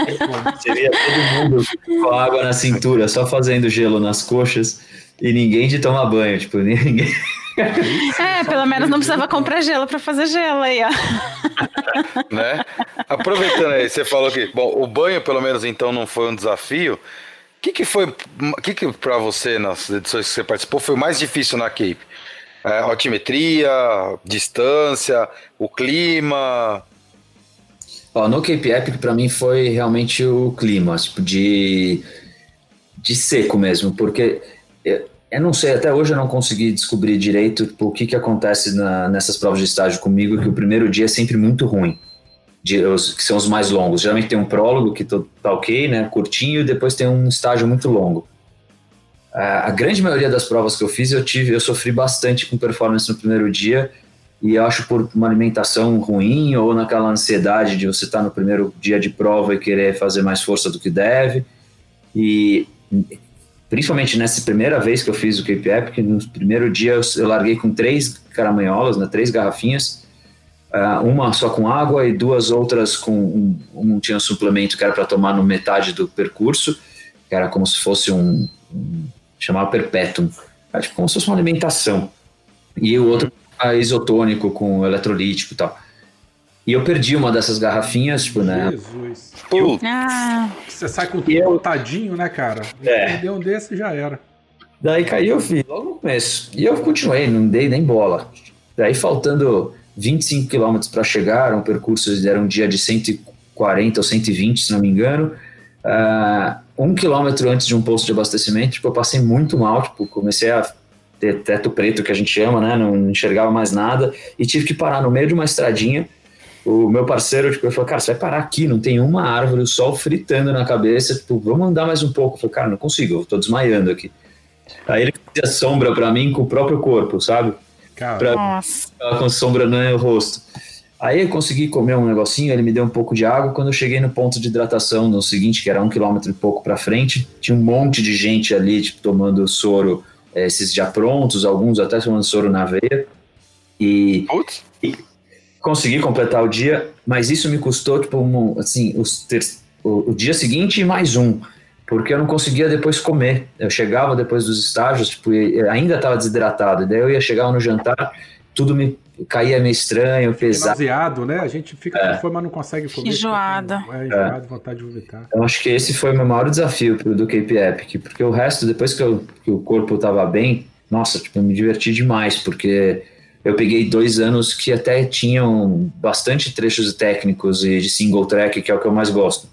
(laughs) Seria todo mundo com água na cintura, só fazendo gelo nas coxas e ninguém de tomar banho, tipo, (laughs) ninguém. É, pelo menos não precisava comprar gelo para fazer gelo aí, ó. Né? Aproveitando aí, você falou que, bom, o banho pelo menos então não foi um desafio, o que, que foi, o que, que para você nas edições que você participou foi mais difícil na Cape? É, altimetria, distância, o clima? Ó, no Cape Epic para mim foi realmente o clima, tipo de de seco mesmo, porque eu não sei, até hoje eu não consegui descobrir direito tipo, o que, que acontece na, nessas provas de estágio comigo, que o primeiro dia é sempre muito ruim, de, os, que são os mais longos. Geralmente tem um prólogo que tá ok, né, curtinho, e depois tem um estágio muito longo. A, a grande maioria das provas que eu fiz, eu tive, eu sofri bastante com performance no primeiro dia, e eu acho por uma alimentação ruim ou naquela ansiedade de você estar tá no primeiro dia de prova e querer fazer mais força do que deve. E principalmente nessa primeira vez que eu fiz o Cape Epic, no primeiro dia eu, eu larguei com três caramanholas, né, três garrafinhas, uma só com água e duas outras com um, um tinha um suplemento que era para tomar no metade do percurso, que era como se fosse um, um chamava perpétuo, tipo, como se fosse uma alimentação. E o outro isotônico com eletrolítico e tal. E eu perdi uma dessas garrafinhas, tipo, né? Jesus. Eu, Ah, Você sai com tudo botadinho, né, cara? É. Perder um desse já era. Daí caiu, filho, logo no começo. E eu continuei, não dei nem bola. Daí faltando 25 quilômetros para chegar, um percurso era um dia de 140 ou 120, se não me engano. Ah, um quilômetro antes de um posto de abastecimento, tipo, eu passei muito mal, tipo, comecei a ter teto preto, que a gente chama, né? Não enxergava mais nada. E tive que parar no meio de uma estradinha. O meu parceiro, tipo, falou, cara, você vai parar aqui, não tem uma árvore, o sol fritando na cabeça, tipo, vamos andar mais um pouco. Eu falei, cara, não consigo, eu tô desmaiando aqui. Aí ele fazia sombra para mim com o próprio corpo, sabe? Cara, Pra- nossa. com sombra no rosto. Aí eu consegui comer um negocinho, ele me deu um pouco de água. Quando eu cheguei no ponto de hidratação, no seguinte, que era um quilômetro e pouco para frente, tinha um monte de gente ali, tipo, tomando soro, eh, esses já prontos, alguns até tomando soro na veia. E, e consegui completar o dia, mas isso me custou, tipo, um, assim, os ter- o, o dia seguinte e mais um. Porque eu não conseguia depois comer. Eu chegava depois dos estágios, tipo, ainda estava desidratado. E daí eu ia chegar no jantar, tudo me caía meio estranho, pesado. nauseado, né? A gente fica É. com fome, mas não consegue comer. Enjoada. É, enjoado, vontade de vomitar. Eu acho que esse foi o meu maior desafio do Cape Epic, porque o resto, depois que, eu- que o corpo estava bem, nossa, tipo, eu me diverti demais, porque eu peguei dois anos que até tinham bastante trechos técnicos e de single track, que é o que eu mais gosto.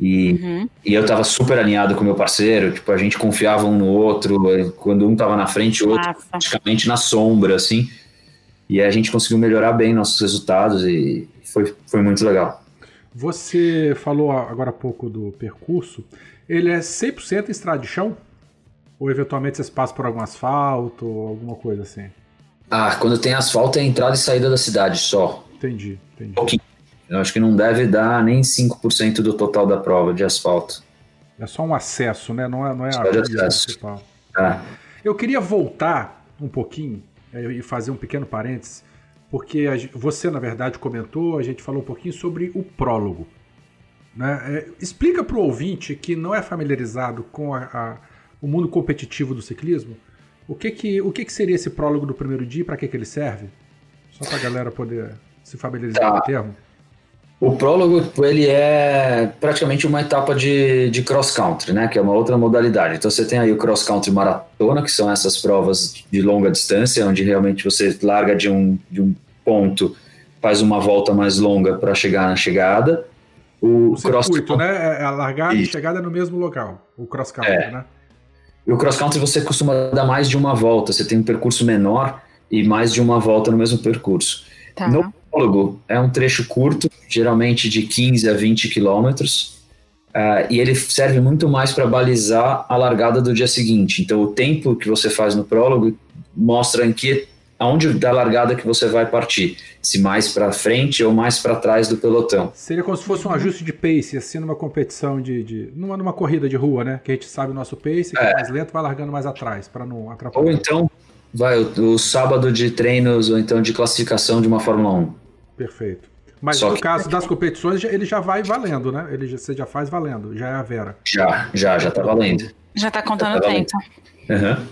E, Uhum. e eu tava super alinhado com meu parceiro, tipo, a gente confiava um no outro, eh, quando um tava na frente, o outro Massa. praticamente na sombra, assim. E a gente conseguiu melhorar bem nossos resultados e foi, foi muito legal. Você falou agora há pouco do percurso. Ele é 100% em estrada de chão? Ou eventualmente vocês passam por algum asfalto ou alguma coisa assim? Ah, quando tem asfalto é entrada e saída da cidade só. Entendi, entendi. pouquinho. Eu acho que não deve dar nem 5% do total da prova de asfalto. É só um acesso, né? Não é, não é Só a de acesso. principal. Tá? Eu queria voltar um pouquinho eh, e fazer um pequeno parênteses, porque você, na verdade, comentou, a gente falou um pouquinho sobre o prólogo. Né? Eh, explica para o ouvinte que não é familiarizado com a- a- o mundo competitivo do ciclismo, o que, que, o que, que seria esse prólogo do primeiro dia e para que, que ele serve? Só para a galera poder se familiarizar Tá. com o termo. O prólogo, ele é praticamente uma etapa de, de cross-country, né? Que é uma outra modalidade. Então você tem aí o cross-country maratona, que são essas provas de longa distância, onde realmente você larga de um, de um ponto, faz uma volta mais longa para chegar na chegada. O, O cross circuito, né? É a largada e chegada no mesmo local. O cross country, É. né? E o cross-country você costuma dar mais de uma volta, você tem um percurso menor e mais de uma volta no mesmo percurso. Tá. No prólogo é um trecho curto, geralmente de 15 a 20 quilômetros, ah, e ele serve muito mais para balizar a largada do dia seguinte. Então, o tempo que você faz no prólogo mostra em que aonde da largada que você vai partir, se mais para frente ou mais para trás do pelotão. Seria como se fosse um ajuste de pace, assim, numa competição de. de numa, numa corrida de rua, né? Que a gente sabe o nosso pace, que é, É. mais lento, vai largando mais atrás, para não atrapalhar. Ou então, vai o, o sábado de treinos ou então de classificação de uma Fórmula 1. Perfeito. Mas Só no que- caso das competições, já- ele já vai valendo, né? Ele já, você já faz valendo, já é a Vera. Já, já, já tá valendo. Já tá contando o Tá tempo. Aham.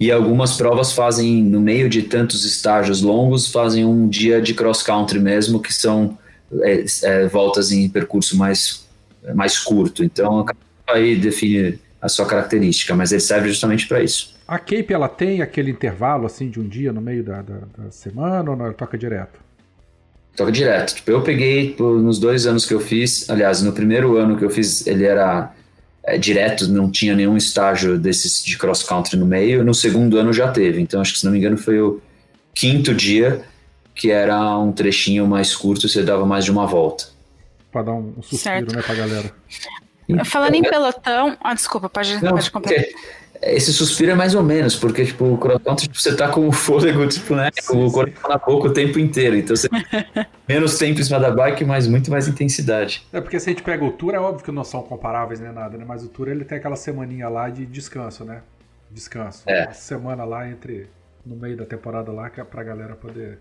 E algumas provas fazem, no meio de tantos estágios longos, fazem um dia de cross-country mesmo, que são é, é, voltas em percurso mais, mais curto. Então, aí define a sua característica, mas ele serve justamente para isso. A Cape, ela tem aquele intervalo, assim, de um dia no meio da, da, da semana ou não? Ela toca direto? Toca direto. Tipo, eu peguei pô, nos dois anos que eu fiz, aliás, no primeiro ano que eu fiz, ele era é, direto, não tinha nenhum estágio desses de cross country no meio. No segundo ano já teve. Então, acho que se não me engano foi o quinto dia que era um trechinho mais curto, você dava mais de uma volta. Pra dar um, suspiro, certo. né, pra galera. Falando em pelotão. Ah, desculpa, pode, não, pode completar. Esse suspiro é mais ou menos, porque, tipo, o cross country tipo, você tá com o fôlego, tipo, né? Sim, o corpo na boca o tempo inteiro. Então você (laughs) menos tempo em cima da bike, mas muito mais intensidade. É, porque se a gente pega o Tour, é óbvio que não são comparáveis nem nada, né? Mas o Tour ele tem aquela semaninha lá de descanso, né? Descanso. É. Uma semana lá entre. no meio da temporada lá, que é pra galera poder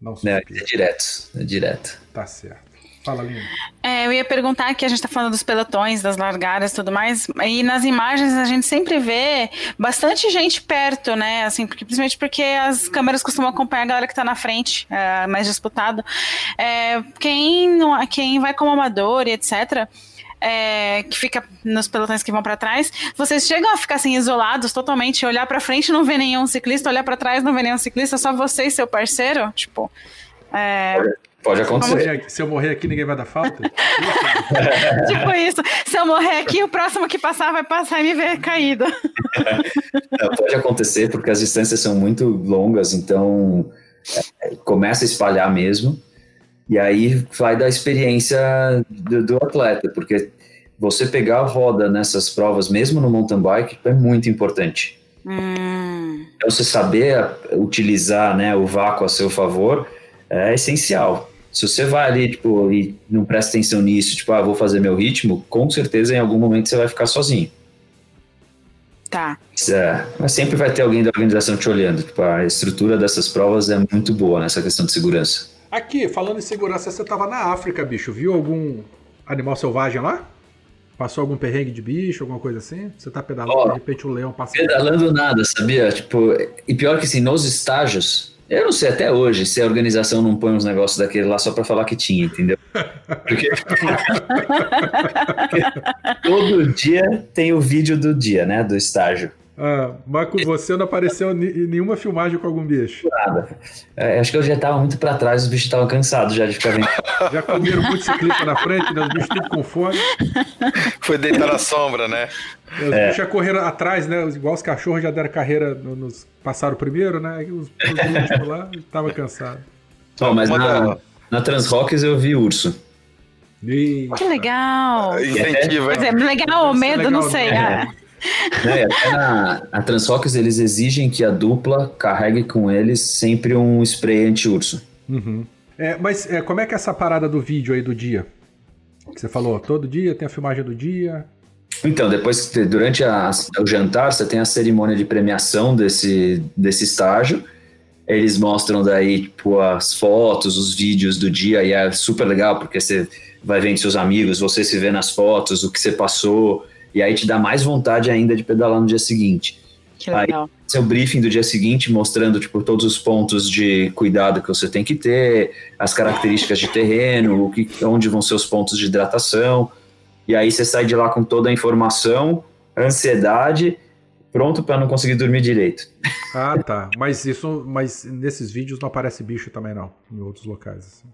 não É, é direto, é direto. Tá certo. Fala, Lina. É, eu ia perguntar que a gente está falando dos pelotões, das largadas e tudo mais, e nas imagens a gente sempre vê bastante gente perto, né? Assim, porque, principalmente porque as câmeras costumam acompanhar a galera que está na frente, é, mais disputado. É, quem, quem vai como amador e etc é, que fica nos pelotões que vão para trás, vocês chegam a ficar assim isolados totalmente, olhar para frente não vê nenhum ciclista, olhar para trás não vê nenhum ciclista, só você e seu parceiro, tipo. É, Pode acontecer. Se eu morrer aqui, ninguém vai dar falta? (laughs) tipo isso. Se eu morrer aqui, o próximo que passar vai passar e me ver caído. (laughs) Não, pode acontecer, porque as distâncias são muito longas, então é, começa a espalhar mesmo. E aí vai da experiência do, do, atleta, porque você pegar a roda nessas provas, mesmo no mountain bike, é muito importante. Hum. Então, você saber utilizar né, o vácuo a seu favor é essencial. Se você vai ali, tipo, e não presta atenção nisso, tipo, ah, vou fazer meu ritmo, com certeza em algum momento você vai ficar sozinho. Tá. É, mas sempre vai ter alguém da organização te olhando. Tipo, a estrutura dessas provas é muito boa nessa questão de segurança. Aqui, falando em segurança, você tava na África, bicho. Viu algum animal selvagem lá? Passou algum perrengue de bicho, alguma coisa assim? Você tá pedalando, oh, de repente o leão passa. Pedalando nada, sabia? Tipo, e pior que assim, nos estágios, eu não sei até hoje se a organização não põe uns negócios daquele lá só para falar que tinha, entendeu? Porque... (laughs) (laughs) todo dia tem o vídeo do dia, né? Do estágio. Ah, mas com você não apareceu nenhuma filmagem com algum bicho? Nada. É, acho que eu já tava muito para trás, os bichos estavam cansados já de ficar vendo. (laughs) Já comeram muito ciclista na frente, né? Os bichos tudo com fome. Foi deitar na sombra, né? Os é. bichos já correram atrás, né? Igual os cachorros já deram carreira, nos passaram primeiro, né? Os, os últimos lá estavam cansados. Não, mas na, na Transrocks eu vi urso. E... Que legal! Incentivo, Quer dizer, legal ou medo, legal, não sei. Né? Né, na, a Transfox eles exigem que a dupla carregue com eles sempre um spray anti-urso. Uhum. É, mas é, como é que é essa parada do vídeo aí do dia? Que você falou, todo dia tem a filmagem do dia. Então, depois, durante a, o jantar, você tem a cerimônia de premiação desse, desse estágio. Eles mostram daí, tipo, as fotos, os vídeos do dia, e é super legal, porque você vai vendo seus amigos, você se vê nas fotos, o que você passou, e aí te dá mais vontade ainda de pedalar no dia seguinte. Que legal. Aí, seu briefing do dia seguinte mostrando tipo todos os pontos de cuidado que você tem que ter, as características de terreno, o que, onde vão ser os pontos de hidratação. E aí você sai de lá com toda a informação, ansiedade, pronto para não conseguir dormir direito. Ah, tá. Mas isso, mas nesses vídeos não aparece bicho também não, em outros locais assim.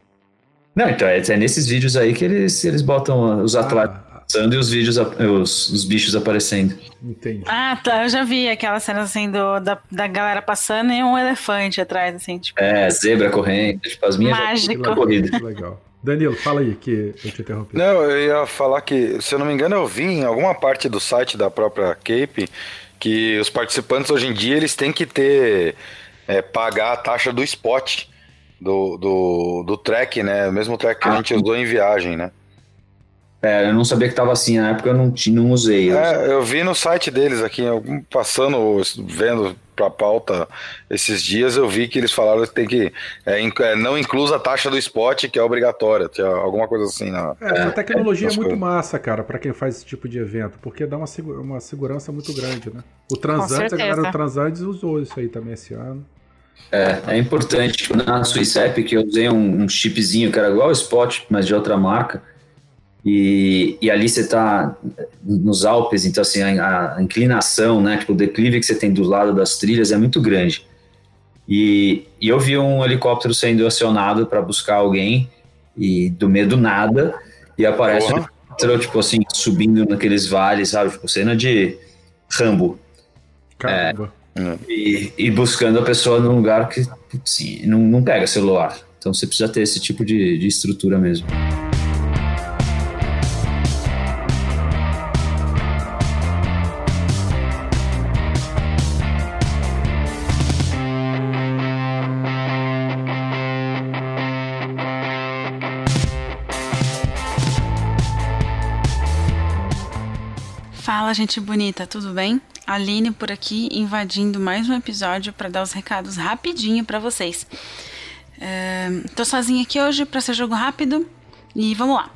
Não, então é, é nesses vídeos aí que eles, eles botam os atletas ah, passando e os vídeos, os, os bichos aparecendo. Entendi. Ah, tá. Eu já vi aquela cena assim do, da, da galera passando e um elefante atrás, assim, tipo. É, zebra correndo, tipo, as minhas Mágico. Já corrida. legal. Danilo, fala aí que eu te interrompi. Não, eu ia falar que, se eu não me engano, eu vi em alguma parte do site da própria Cape que os participantes hoje em dia eles têm que ter é, pagar a taxa do spot do, do, do track, né? O mesmo track que a gente usou em viagem, né? É, eu não sabia que estava assim, na época eu não, não usei. Eu, é, eu vi no site deles aqui, passando, vendo para pauta esses dias, eu vi que eles falaram que tem que. É, é, não inclusa a taxa do spot, que é obrigatória, tinha alguma coisa assim. Na, é, essa tecnologia é, é muito coisas. massa, cara, para quem faz esse tipo de evento, porque dá uma, uma segurança muito grande, né? O Transantes, a galera do Transantes usou isso aí também esse ano. É, é importante. Na SwissApp que eu usei um, um chipzinho que era igual o Spot, mas de outra marca e, e ali você está nos Alpes, então assim, a, a, inclinação, né, tipo, o declive que você tem do lado das trilhas é muito grande. E, e eu vi um helicóptero sendo acionado para buscar alguém, e do medo nada, e aparece, entrou, tipo assim, subindo naqueles vales, sabe? Tipo, cena de Rambo. Caramba. É, e, e, buscando a pessoa num lugar que sim, não, não pega celular. Então você precisa ter esse tipo de, de estrutura mesmo. Fala, gente bonita, tudo bem? Aline por aqui, invadindo mais um episódio para dar os recados rapidinho para vocês. Uh, tô sozinha aqui hoje para ser jogo rápido e vamos lá.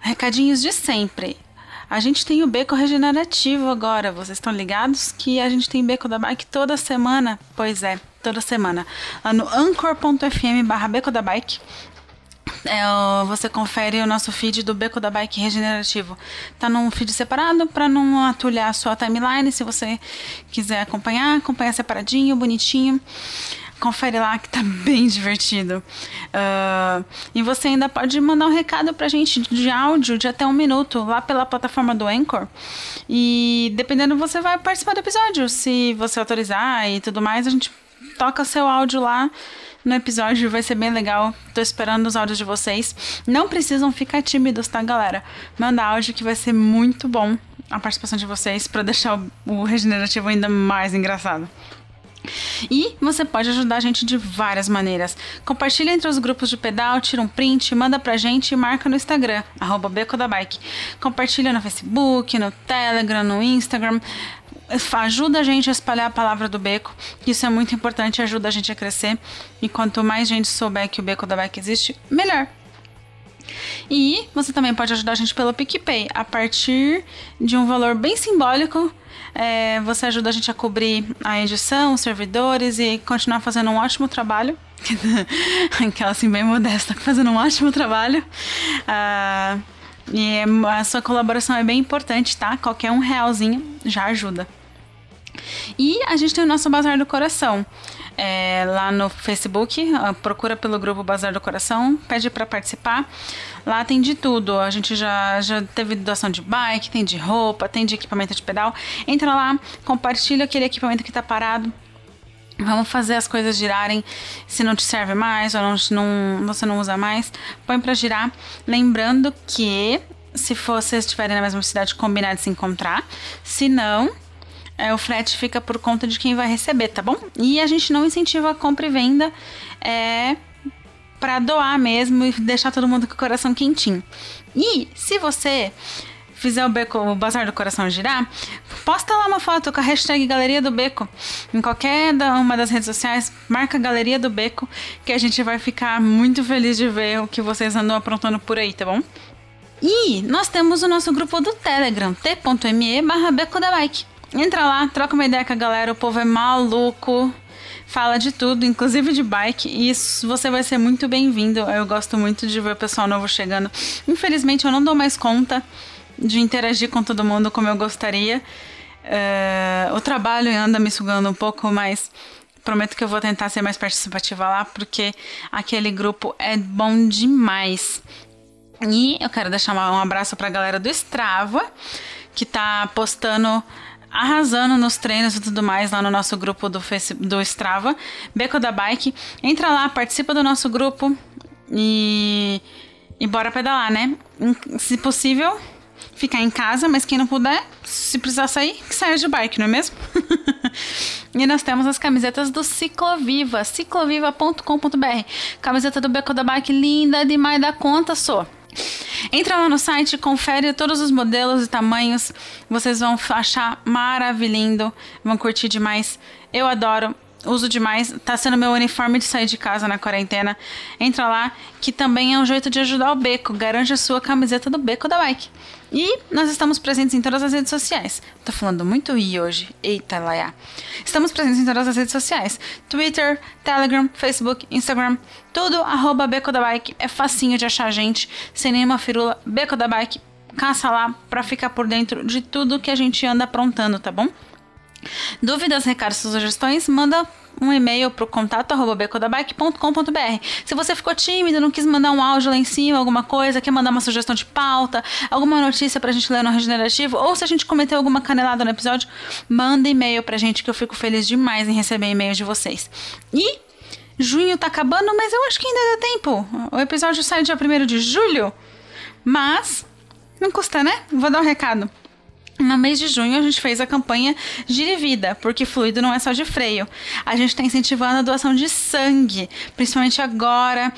Recadinhos de sempre. A gente tem o beco regenerativo agora. Vocês estão ligados que a gente tem beco da bike toda semana? Pois é, toda semana. Lá no anchor.fm barra beco da bike é, você confere o nosso feed do Beco da Bike Regenerativo. Tá num feed separado para não atulhar a sua timeline. Se você quiser acompanhar, acompanha separadinho, bonitinho. Confere lá que tá (laughs) bem divertido. Uh, e você ainda pode mandar um recado pra gente de áudio de até um minuto lá pela plataforma do Anchor. E dependendo, você vai participar do episódio. Se você autorizar e tudo mais, a gente toca seu áudio lá no episódio, vai ser bem legal. Tô esperando os áudios de vocês. Não precisam ficar tímidos, tá, galera? Manda áudio que vai ser muito bom a participação de vocês para deixar o, o regenerativo ainda mais engraçado. E você pode ajudar a gente de várias maneiras. Compartilha entre os grupos de pedal, tira um print, manda pra gente e marca no Instagram, arroba Beco da Bike. Compartilha no Facebook, no Telegram, no Instagram ajuda a gente a espalhar a palavra do beco. Isso é muito importante, ajuda a gente a crescer. E quanto mais gente souber que o beco da bike existe, melhor. E você também pode ajudar a gente pelo PicPay. A partir de um valor bem simbólico, é, você ajuda a gente a cobrir a edição, os servidores e continuar fazendo um ótimo trabalho. (laughs) Aquela assim, bem modesta, fazendo um ótimo trabalho. Uh, e a sua colaboração é bem importante, tá? Qualquer um realzinho já ajuda. E a gente tem o nosso Bazar do Coração. É, lá no Facebook, procura pelo grupo Bazar do Coração, pede para participar. Lá tem de tudo. A gente já, já teve doação de bike, tem de roupa, tem de equipamento de pedal. Entra lá, compartilha aquele equipamento que está parado. Vamos fazer as coisas girarem. Se não te serve mais ou não, não você não usa mais, põe para girar. Lembrando que se vocês estiverem na mesma cidade, combinar de se encontrar. Se não, é, o frete fica por conta de quem vai receber, tá bom? E a gente não incentiva a compra e venda é, para doar mesmo e deixar todo mundo com o coração quentinho. E se você fizer o beco, o bazar do coração girar, posta lá uma foto com a hashtag Galeria do Beco. Em qualquer uma das redes sociais, marca Galeria do Beco, que a gente vai ficar muito feliz de ver o que vocês andam aprontando por aí, tá bom? E nós temos o nosso grupo do Telegram, t.me barra Beco da Bike. Entra lá, troca uma ideia com a galera, o povo é maluco, fala de tudo, inclusive de bike, e isso você vai ser muito bem-vindo. Eu gosto muito de ver o pessoal novo chegando. Infelizmente eu não dou mais conta de interagir com todo mundo como eu gostaria. Uh, o trabalho anda me sugando um pouco, mas prometo que eu vou tentar ser mais participativa lá, porque aquele grupo é bom demais. E eu quero deixar um abraço para a galera do Strava, que tá postando arrasando nos treinos e tudo mais lá no nosso grupo do, Facebook, do Strava, Beco da Bike. Entra lá, participa do nosso grupo e, e bora pedalar, né? Se possível, ficar em casa, mas quem não puder, se precisar sair, que saia de bike, não é mesmo? (laughs) e nós temos as camisetas do Cicloviva, cicloviva.com.br. Camiseta do Beco da Bike linda demais da conta, só. Entra lá no site, confere todos os modelos e tamanhos. Vocês vão achar maravilhindo, vão curtir demais. Eu adoro, uso demais. Tá sendo meu uniforme de sair de casa na quarentena. Entra lá, que também é um jeito de ajudar o Beco. Garante a sua camiseta do Beco da Bike. E nós estamos presentes em todas as redes sociais. Tô falando muito i hoje. Eita, laia. Estamos presentes em todas as redes sociais: Twitter, Telegram, Facebook, Instagram. Tudo arroba Beco da Bike. É facinho de achar a gente, sem nenhuma firula. Beco da Bike. Caça lá pra ficar por dentro de tudo que a gente anda aprontando, tá bom? Dúvidas, recados, sugestões, manda um e-mail pro contato arroba becodabike.com.br. Se você ficou tímido, não quis mandar um áudio lá em cima, alguma coisa, quer mandar uma sugestão de pauta, alguma notícia pra gente ler no Regenerativo, ou se a gente cometeu alguma canelada no episódio, manda e-mail pra gente que eu fico feliz demais em receber e-mails de vocês. E junho tá acabando, mas eu acho que ainda dá tempo. O episódio sai dia 1 de julho, mas não custa, né? Vou dar um recado. No mês de junho, a gente fez a campanha Gire Vida, porque fluido não é só de freio. A gente está incentivando a doação de sangue, principalmente agora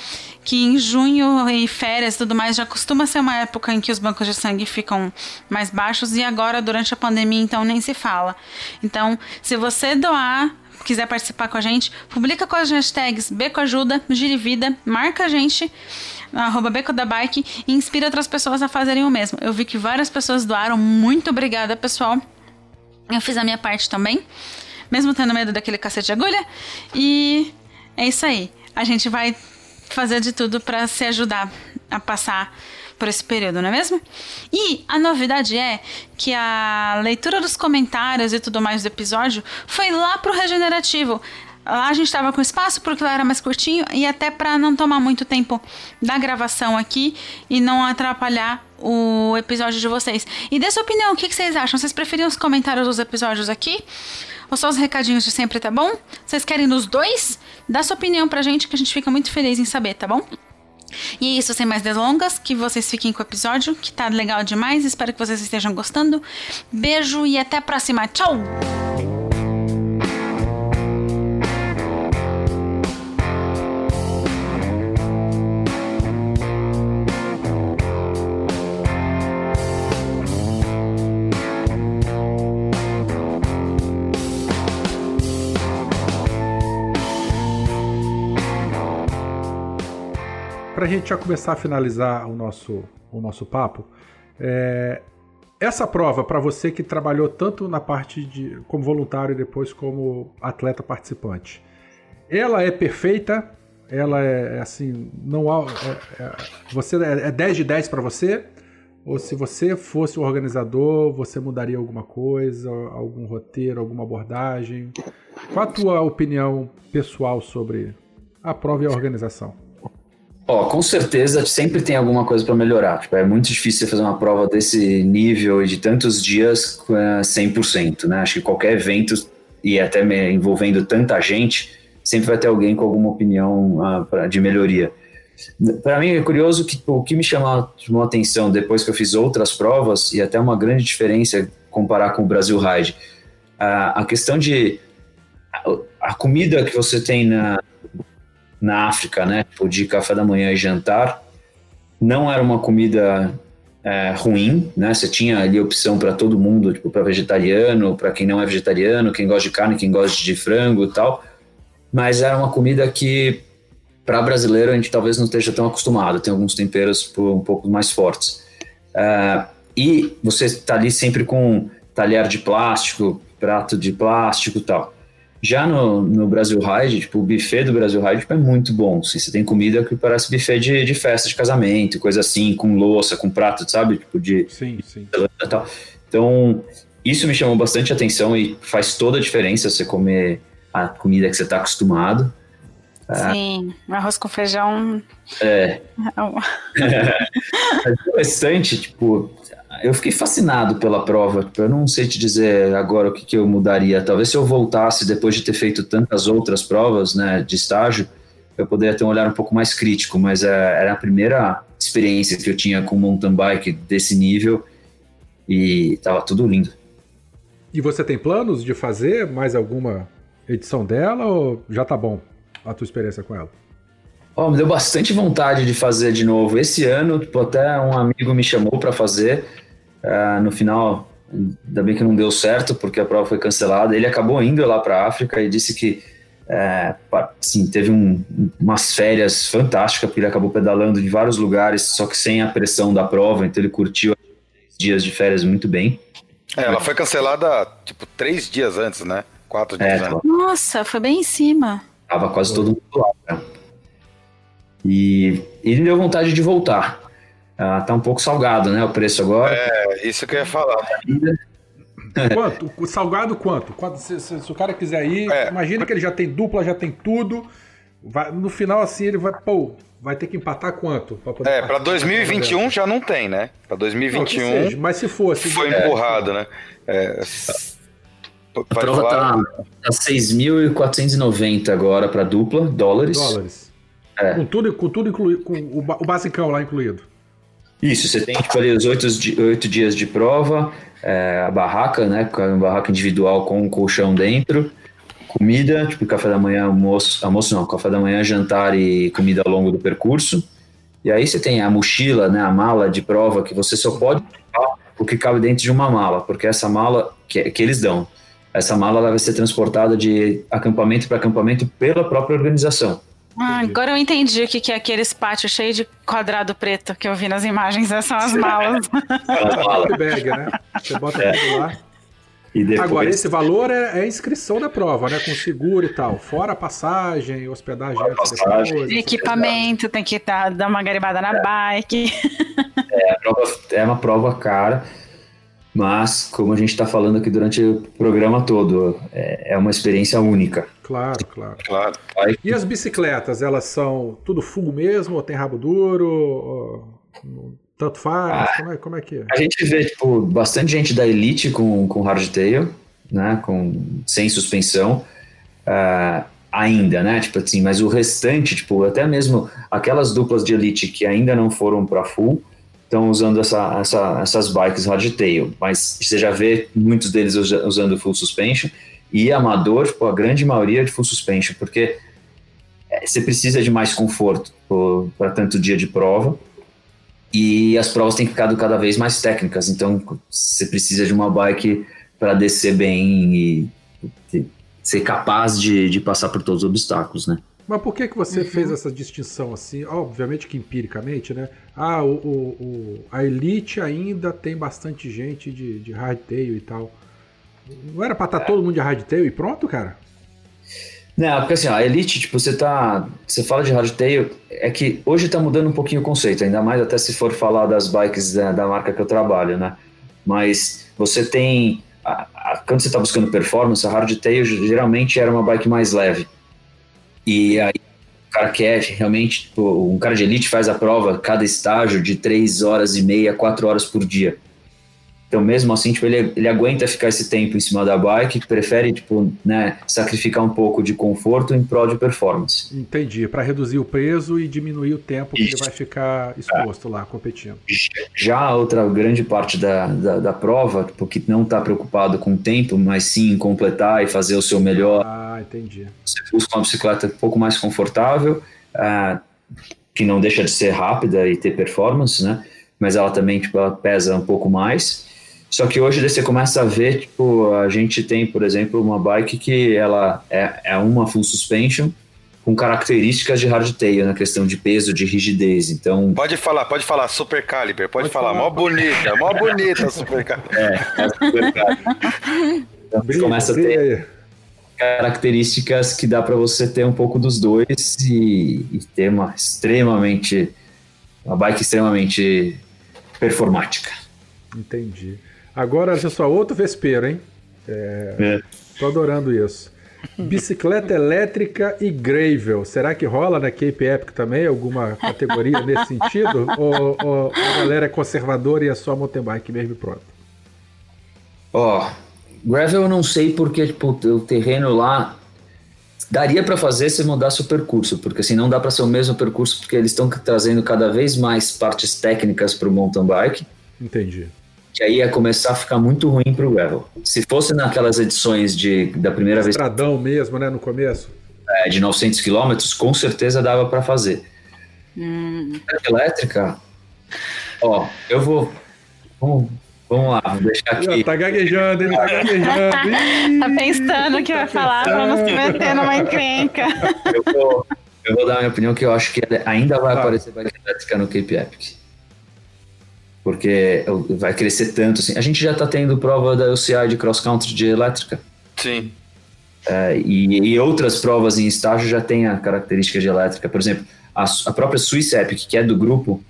que em junho e férias e tudo mais já costuma ser uma época em que os bancos de sangue ficam mais baixos e agora durante a pandemia então nem se fala. Então, se você doar quiser participar com a gente, publica com as hashtags Becoajuda, Gire Vida, marca a gente arroba Beco da Bike e inspira outras pessoas a fazerem o mesmo. Eu vi que várias pessoas doaram. Muito obrigada, pessoal. Eu fiz a minha parte também, mesmo tendo medo daquele cacete de agulha. E é isso aí. A gente vai fazer de tudo para se ajudar a passar por esse período, não é mesmo? E a novidade é que a leitura dos comentários e tudo mais do episódio foi lá pro regenerativo. Lá a gente estava com espaço porque lá era mais curtinho e até para não tomar muito tempo da gravação aqui e não atrapalhar o episódio de vocês. E dê sua opinião, o que, que vocês acham? Vocês preferiam os comentários dos episódios aqui? Ou só os recadinhos de sempre, tá bom? Vocês querem nos dois? Dá sua opinião pra gente que a gente fica muito feliz em saber, tá bom? E é isso, sem mais delongas, que vocês fiquem com o episódio, que tá legal demais. Espero que vocês estejam gostando. Beijo e até a próxima. Tchau! A gente já começar a finalizar o nosso, o nosso papo, é, essa prova, para você que trabalhou tanto na parte de como voluntário e depois como atleta participante, ela é perfeita? Ela é, é assim, não há. É, é, você é 10 é de 10 para você? Ou se você fosse o organizador, você mudaria alguma coisa, algum roteiro, alguma abordagem? Qual a tua opinião pessoal sobre a prova e a organização? Ó, com certeza sempre tem alguma coisa para melhorar. Tipo, é muito difícil fazer uma prova desse nível e de tantos dias com 100%, né? Acho que qualquer evento e até envolvendo tanta gente, sempre vai ter alguém com alguma opinião uh, de melhoria. Para mim é curioso que o que me chamou, chamou a atenção depois que eu fiz outras provas e até uma grande diferença comparar com o Brasil Ride, uh, a questão de a comida que você tem na, na África, né? Tipo, de café da manhã e jantar. Não era uma comida é, ruim, né? Você tinha ali opção para todo mundo, tipo, para vegetariano, para quem não é vegetariano, quem gosta de carne, quem gosta de frango e tal. Mas era uma comida que, para brasileiro, a gente talvez não esteja tão acostumado. Tem alguns temperos um pouco mais fortes. Uh, e você está ali sempre com talher de plástico, prato de plástico e tal. Já no, no Brasil Ride, tipo, o buffet do Brasil Ride tipo, é muito bom. Assim, você tem comida que parece buffet de, de festa de casamento, coisa assim, com louça, com prato, sabe? Tipo, de. Sim, sim. Tal. Então, isso me chamou bastante atenção e faz toda a diferença você comer a comida que você está acostumado. Sim, arroz com feijão. É. (laughs) é interessante, tipo, eu fiquei fascinado pela prova. Eu não sei te dizer agora o que, que eu mudaria. Talvez se eu voltasse depois de ter feito tantas outras provas né, de estágio, eu poderia ter um olhar um pouco mais crítico, mas é, era a primeira experiência que eu tinha com mountain bike desse nível e estava tudo lindo. E você tem planos de fazer mais alguma edição dela ou já tá bom a tua experiência com ela? Oh, me deu bastante vontade de fazer de novo. Esse ano, tipo, até um amigo me chamou para fazer. Uh, no final, ainda bem que não deu certo, porque a prova foi cancelada. Ele acabou indo lá para a África e disse que é, sim, teve um, umas férias fantásticas, porque ele acabou pedalando de vários lugares, só que sem a pressão da prova, então ele curtiu dias de férias muito bem. É, ela foi cancelada, tipo, três dias antes, né? Quatro dias é, antes. Nossa, foi bem em cima. Tava quase todo mundo lá, né? E ele deu vontade de voltar. Ah, tá um pouco salgado, né? O preço agora. É, isso que eu ia falar. Quanto? O salgado quanto? quanto se, se, se, o cara quiser ir, é. imagina que ele já tem dupla, já tem tudo. Vai, no final, assim, ele vai, pô, vai ter que empatar quanto? Pra é, para 2021 já não tem, né? Para 2021. Não, seja, mas se fosse. Foi empurrado, né? É, a prova falar... tá, tá 6.490 agora para dupla, dólares. Dólares. É. Com tudo, com tudo incluído, com o, o basicão lá incluído. Isso, você tem tipo, ali os oito, oito dias de prova, é, a barraca, né? A barraca individual com um colchão dentro, comida, tipo café da manhã, almoço, almoço não, café da manhã, jantar e comida ao longo do percurso. E aí você tem a mochila, né? A mala de prova que você só pode o que cabe dentro de uma mala, porque essa mala que, que eles dão, essa mala vai ser transportada de acampamento para acampamento pela própria organização. Ah, agora eu entendi o que, é aqueles pátios cheios de quadrado preto que eu vi nas imagens. Essas são as malas. (laughs) É bag, né? Você bota é. tudo lá. Depois... Agora, esse valor é, é, a inscrição da prova, né? Com seguro e tal. Fora a passagem, hospedagem. Passagem, depois, equipamento, tem que dar, dar uma garibada na é. bike. (laughs) É, prova, é uma prova cara. Mas, como a gente está falando aqui durante o programa todo, é, é, uma experiência única. Claro, claro. claro. E as bicicletas, elas são tudo full mesmo, ou tem rabo duro? Ou... Tanto faz? Ah, como, é, como é que é? A gente vê, tipo, bastante gente da Elite com, com hardtail, né? Com, sem suspensão. Uh, ainda, né? Tipo assim, mas o restante, tipo, até mesmo aquelas duplas de Elite que ainda não foram para full, estão usando essa, essa, essas bikes hardtail, mas você já vê muitos deles usando full suspension e amador, tipo, a grande maioria de full suspension, porque é, você precisa de mais conforto para tanto dia de prova e as provas têm ficado cada vez mais técnicas, então você precisa de uma bike para descer bem e ser capaz de, de passar por todos os obstáculos, né? Mas por que, que você uhum. fez essa distinção assim? Obviamente que empiricamente, né? Ah, o, o, o, a Elite ainda tem bastante gente de, de hardtail e tal. Não era pra estar tá é. todo mundo de hardtail e pronto, cara? Não, porque assim, a Elite, tipo, você tá. Você fala de hardtail, é que hoje tá mudando um pouquinho o conceito, ainda mais até se for falar das bikes da, da marca que eu trabalho, né? Mas você tem. A, a, quando você está buscando performance, a hardtail geralmente era uma bike mais leve. E aí o cara quer realmente, tipo, um cara de elite faz a prova, cada estágio de 3 horas e meia, 4 horas por dia. Então, mesmo assim, tipo, ele, ele aguenta ficar esse tempo em cima da bike, prefere, tipo, né, sacrificar um pouco de conforto em prol de performance. Entendi, para reduzir o peso e diminuir o tempo que ele vai ficar exposto é. lá, competindo. Já a outra grande parte da, da, da prova, tipo, que não está preocupado com o tempo, mas sim em completar e fazer o seu melhor. Ah, entendi. Você busca uma bicicleta um pouco mais confortável, uh, que não deixa de ser rápida e ter performance, né? Mas ela também, tipo, ela pesa um pouco mais só que hoje você começa a ver, tipo, a gente tem, por exemplo, uma bike que ela é, é uma full suspension com características de hardtail na questão de peso, de rigidez. Então pode falar, pode falar Super Caliber, pode, pode falar, falar, mó bonita, mó bonita Super Caliber. (laughs) É, é Super Caliber. Então você começa a ter características que dá para você ter um pouco dos dois e, e ter uma extremamente uma bike extremamente performática. Entendi. Agora, olha só, outro vespeiro, hein? É, é. Tô adorando isso. Bicicleta elétrica e gravel. Será que rola na Cape Epic também alguma categoria nesse sentido? (laughs) ou, ou, a galera é conservadora e é só mountain bike mesmo e pronto? Ó, oh, gravel eu não sei porque tipo, o terreno lá daria para fazer se mudasse o percurso, porque assim não dá para ser o mesmo percurso porque eles estão trazendo cada vez mais partes técnicas para o mountain bike. Entendi que aí ia começar a ficar muito ruim para o gravel. Se fosse naquelas edições de, da primeira vez... Estradão mesmo, né, no começo? É, de 900 quilômetros, com certeza dava para fazer. Hum. Elétrica, ó, eu vou... Vamos, vamos lá, vou deixar aqui. Tá gaguejando, ele tá (laughs) gaguejando. tá pensando o que vai falar, vamos se meter numa encrenca. Eu vou, eu vou dar a minha opinião que eu acho que ainda vai tá. aparecer bike elétrica no Cape Epic porque vai crescer tanto assim. A gente já está tendo prova da UCI de cross country de elétrica. Sim. É, e, e, outras provas em estágio já tem a característica de elétrica. Por exemplo, a, a, própria Swiss Epic, que é do grupo,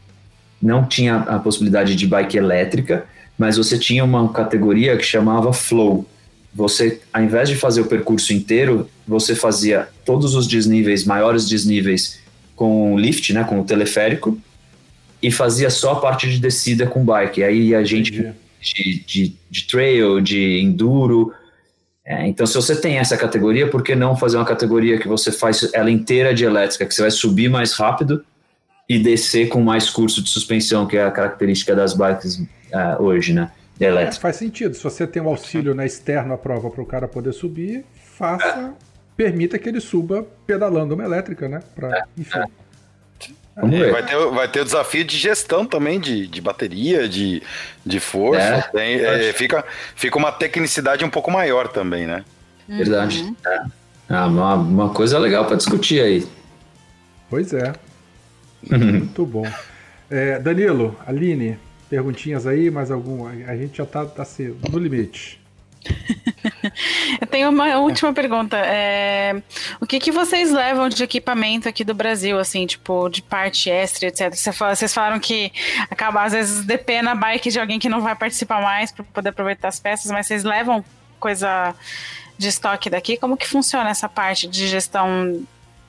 não tinha a possibilidade de bike elétrica, mas você tinha uma categoria que chamava flow. Você, ao invés de fazer o percurso inteiro, você fazia todos os desníveis, maiores desníveis com lift, né, com o teleférico, e fazia só a parte de descida com bike. Aí a gente de, de, de, trail, de enduro. É, então, se você tem essa categoria, por que não fazer uma categoria que você faz ela inteira de elétrica, que você vai subir mais rápido e descer com mais curso de suspensão, que é a característica das bikes uh, hoje, né? É, faz sentido. Se você tem um auxílio na externo à prova para o cara poder subir, faça, é. permita que ele suba pedalando uma elétrica, né? Pra, é. enfim. É, vai, ter, vai ter o desafio de gestão também, de, de bateria, de, de força. É, tem, é, fica, fica uma tecnicidade um pouco maior também, né? Verdade. Uhum. É. Ah, uma, uma coisa legal para discutir aí. Pois é. (laughs) Muito bom. É, Danilo, Aline, perguntinhas aí, mais alguma? A gente já tá, tá assim, no limite. (laughs) Eu tenho uma última pergunta. É, o que, que vocês levam de equipamento aqui do Brasil, assim, tipo, de parte extra, etc? Vocês falaram que acaba, às vezes, depende a bike de alguém que não vai participar mais para poder aproveitar as peças, mas vocês levam coisa de estoque daqui? Como que funciona essa parte de gestão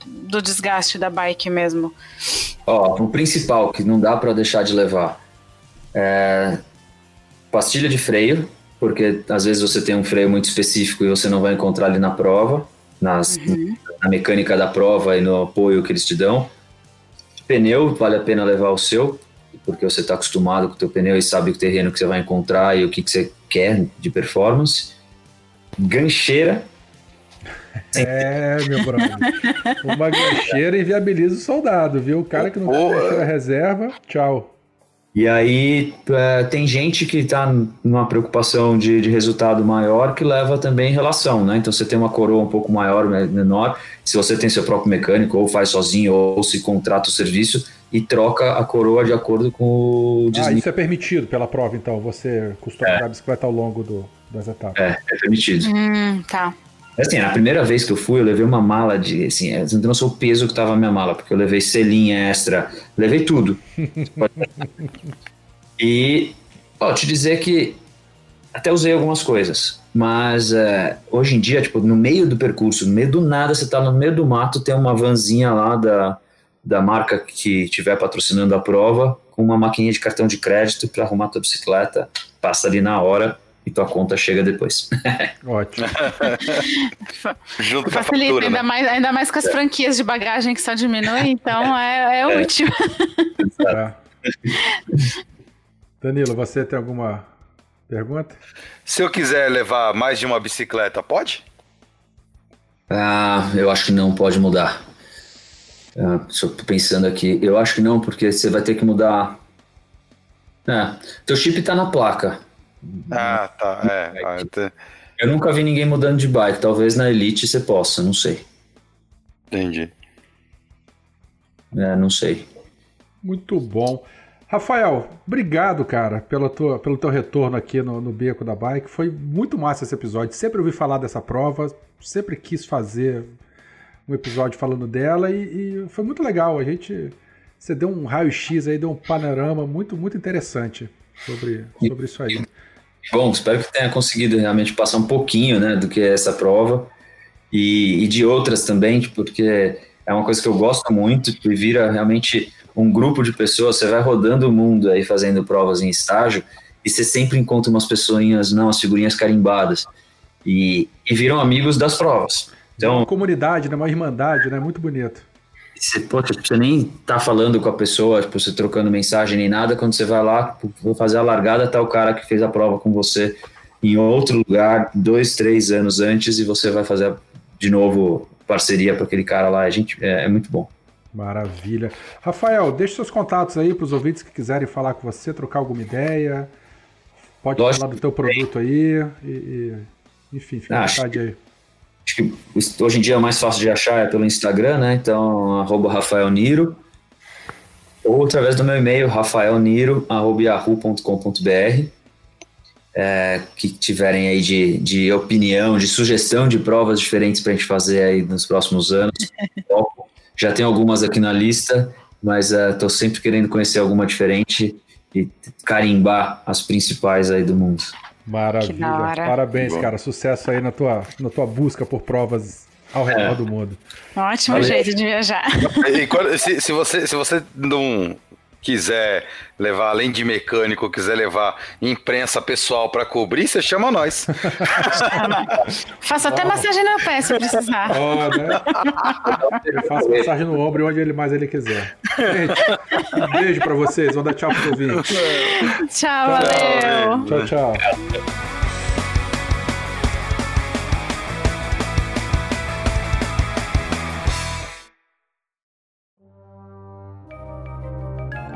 do desgaste da bike mesmo? Ó, o principal que não dá para deixar de levar é pastilha de freio, porque às vezes você tem um freio muito específico e você não vai encontrar ali na prova, nas, uhum. na mecânica da prova e no apoio que eles te dão. Pneu, vale a pena levar o seu, porque você está acostumado com o teu pneu e sabe o terreno que você vai encontrar e o que, que você quer de performance. Gancheira. É, meu brother. Uma gancheira inviabiliza o soldado, viu? O cara que não tem gancheira reserva, tchau. E aí é, tem gente que está numa preocupação de, de, resultado maior que leva também relação, né? Então você tem uma coroa um pouco maior, menor, se você tem seu próprio mecânico ou faz sozinho ou se contrata o serviço e troca a coroa de acordo com o desnível. Ah, isso é permitido pela prova, então, você customizar é. a bicicleta ao longo do, das etapas. É, é permitido. Hum, tá. Assim, a primeira vez que eu fui, eu levei uma mala de, assim, você não tem noção o peso que tava a minha mala, porque eu levei selinha extra, levei tudo. (laughs) e, ó, te dizer que até usei algumas coisas, mas uh, hoje em dia, tipo, no meio do percurso, no meio do nada, você tá no meio do mato, tem uma vanzinha lá da, da marca que estiver patrocinando a prova, com uma maquininha de cartão de crédito para arrumar tua bicicleta, passa ali na hora, e tua conta chega depois. (laughs) Ótimo. (laughs) Junto com a fatura, ainda, né? mais, ainda mais com as franquias de bagagem que só diminuem, então (laughs) é, é, é. útil. É. Danilo, você tem alguma pergunta? Se eu quiser levar mais de uma bicicleta, pode? Ah, eu acho que não pode mudar. Ah, estou pensando aqui. Eu acho que não, porque você vai ter que mudar. É, teu chip está na placa. Ah, tá. É. Ah, eu nunca vi ninguém mudando de bike. Talvez na Elite você possa, não sei. Entendi. É, não sei. Muito bom. Rafael, obrigado, cara, pelo, tua, pelo teu retorno aqui no, no Beco da Bike. Foi muito massa esse episódio. Sempre ouvi falar dessa prova, sempre quis fazer um episódio falando dela e, e foi muito legal. A gente. Você deu um raio-x aí, deu um panorama muito, muito interessante sobre, sobre isso aí. Bom, espero que tenha conseguido realmente passar um pouquinho né, do que é essa prova e, e de outras também, porque é uma coisa que eu gosto muito e vira realmente um grupo de pessoas. Você vai rodando o mundo aí fazendo provas em estágio e você sempre encontra umas pessoinhas, não, as figurinhas carimbadas e, e viram amigos das provas. Então, uma comunidade, né, uma irmandade, né, muito bonito. Você, tipo, você nem tá falando com a pessoa, tipo, você trocando mensagem nem nada, quando você vai lá, vou fazer a largada, tá o cara que fez a prova com você em outro lugar, dois, três anos antes, e você vai fazer de novo parceria para aquele cara lá. A gente, é, é, muito bom. Maravilha. Rafael, deixe seus contatos aí para os ouvintes que quiserem falar com você, trocar alguma ideia. Pode Lógico falar do teu produto aí. E, e enfim, fica à vontade aí Acho que hoje em dia é mais fácil de achar é pelo Instagram, né? Então, arroba Rafael Niro. Ou através do meu e-mail, rafaelniro.yahoo.com.br. É, que tiverem aí de, de opinião, de sugestão de provas diferentes para a gente fazer aí nos próximos anos. (laughs) Já tem algumas aqui na lista, mas estou é, sempre querendo conhecer alguma diferente e carimbar as principais aí do mundo. Maravilha. Parabéns, Bom. cara. Sucesso aí na tua, na tua busca por provas ao redor é. do mundo. Ótimo Valeu. jeito de viajar. E quando, se, se, você, se você não quiser levar, além de mecânico, quiser levar imprensa pessoal para cobrir, você chama nós. Faço até oh. massagem no pé se precisar. Oh, né? Eu faço massagem no ombro onde ele mais ele quiser. Gente, um beijo para vocês. Vou dar tchau pro ouvintes. Tchau, tchau, valeu. Tchau, tchau.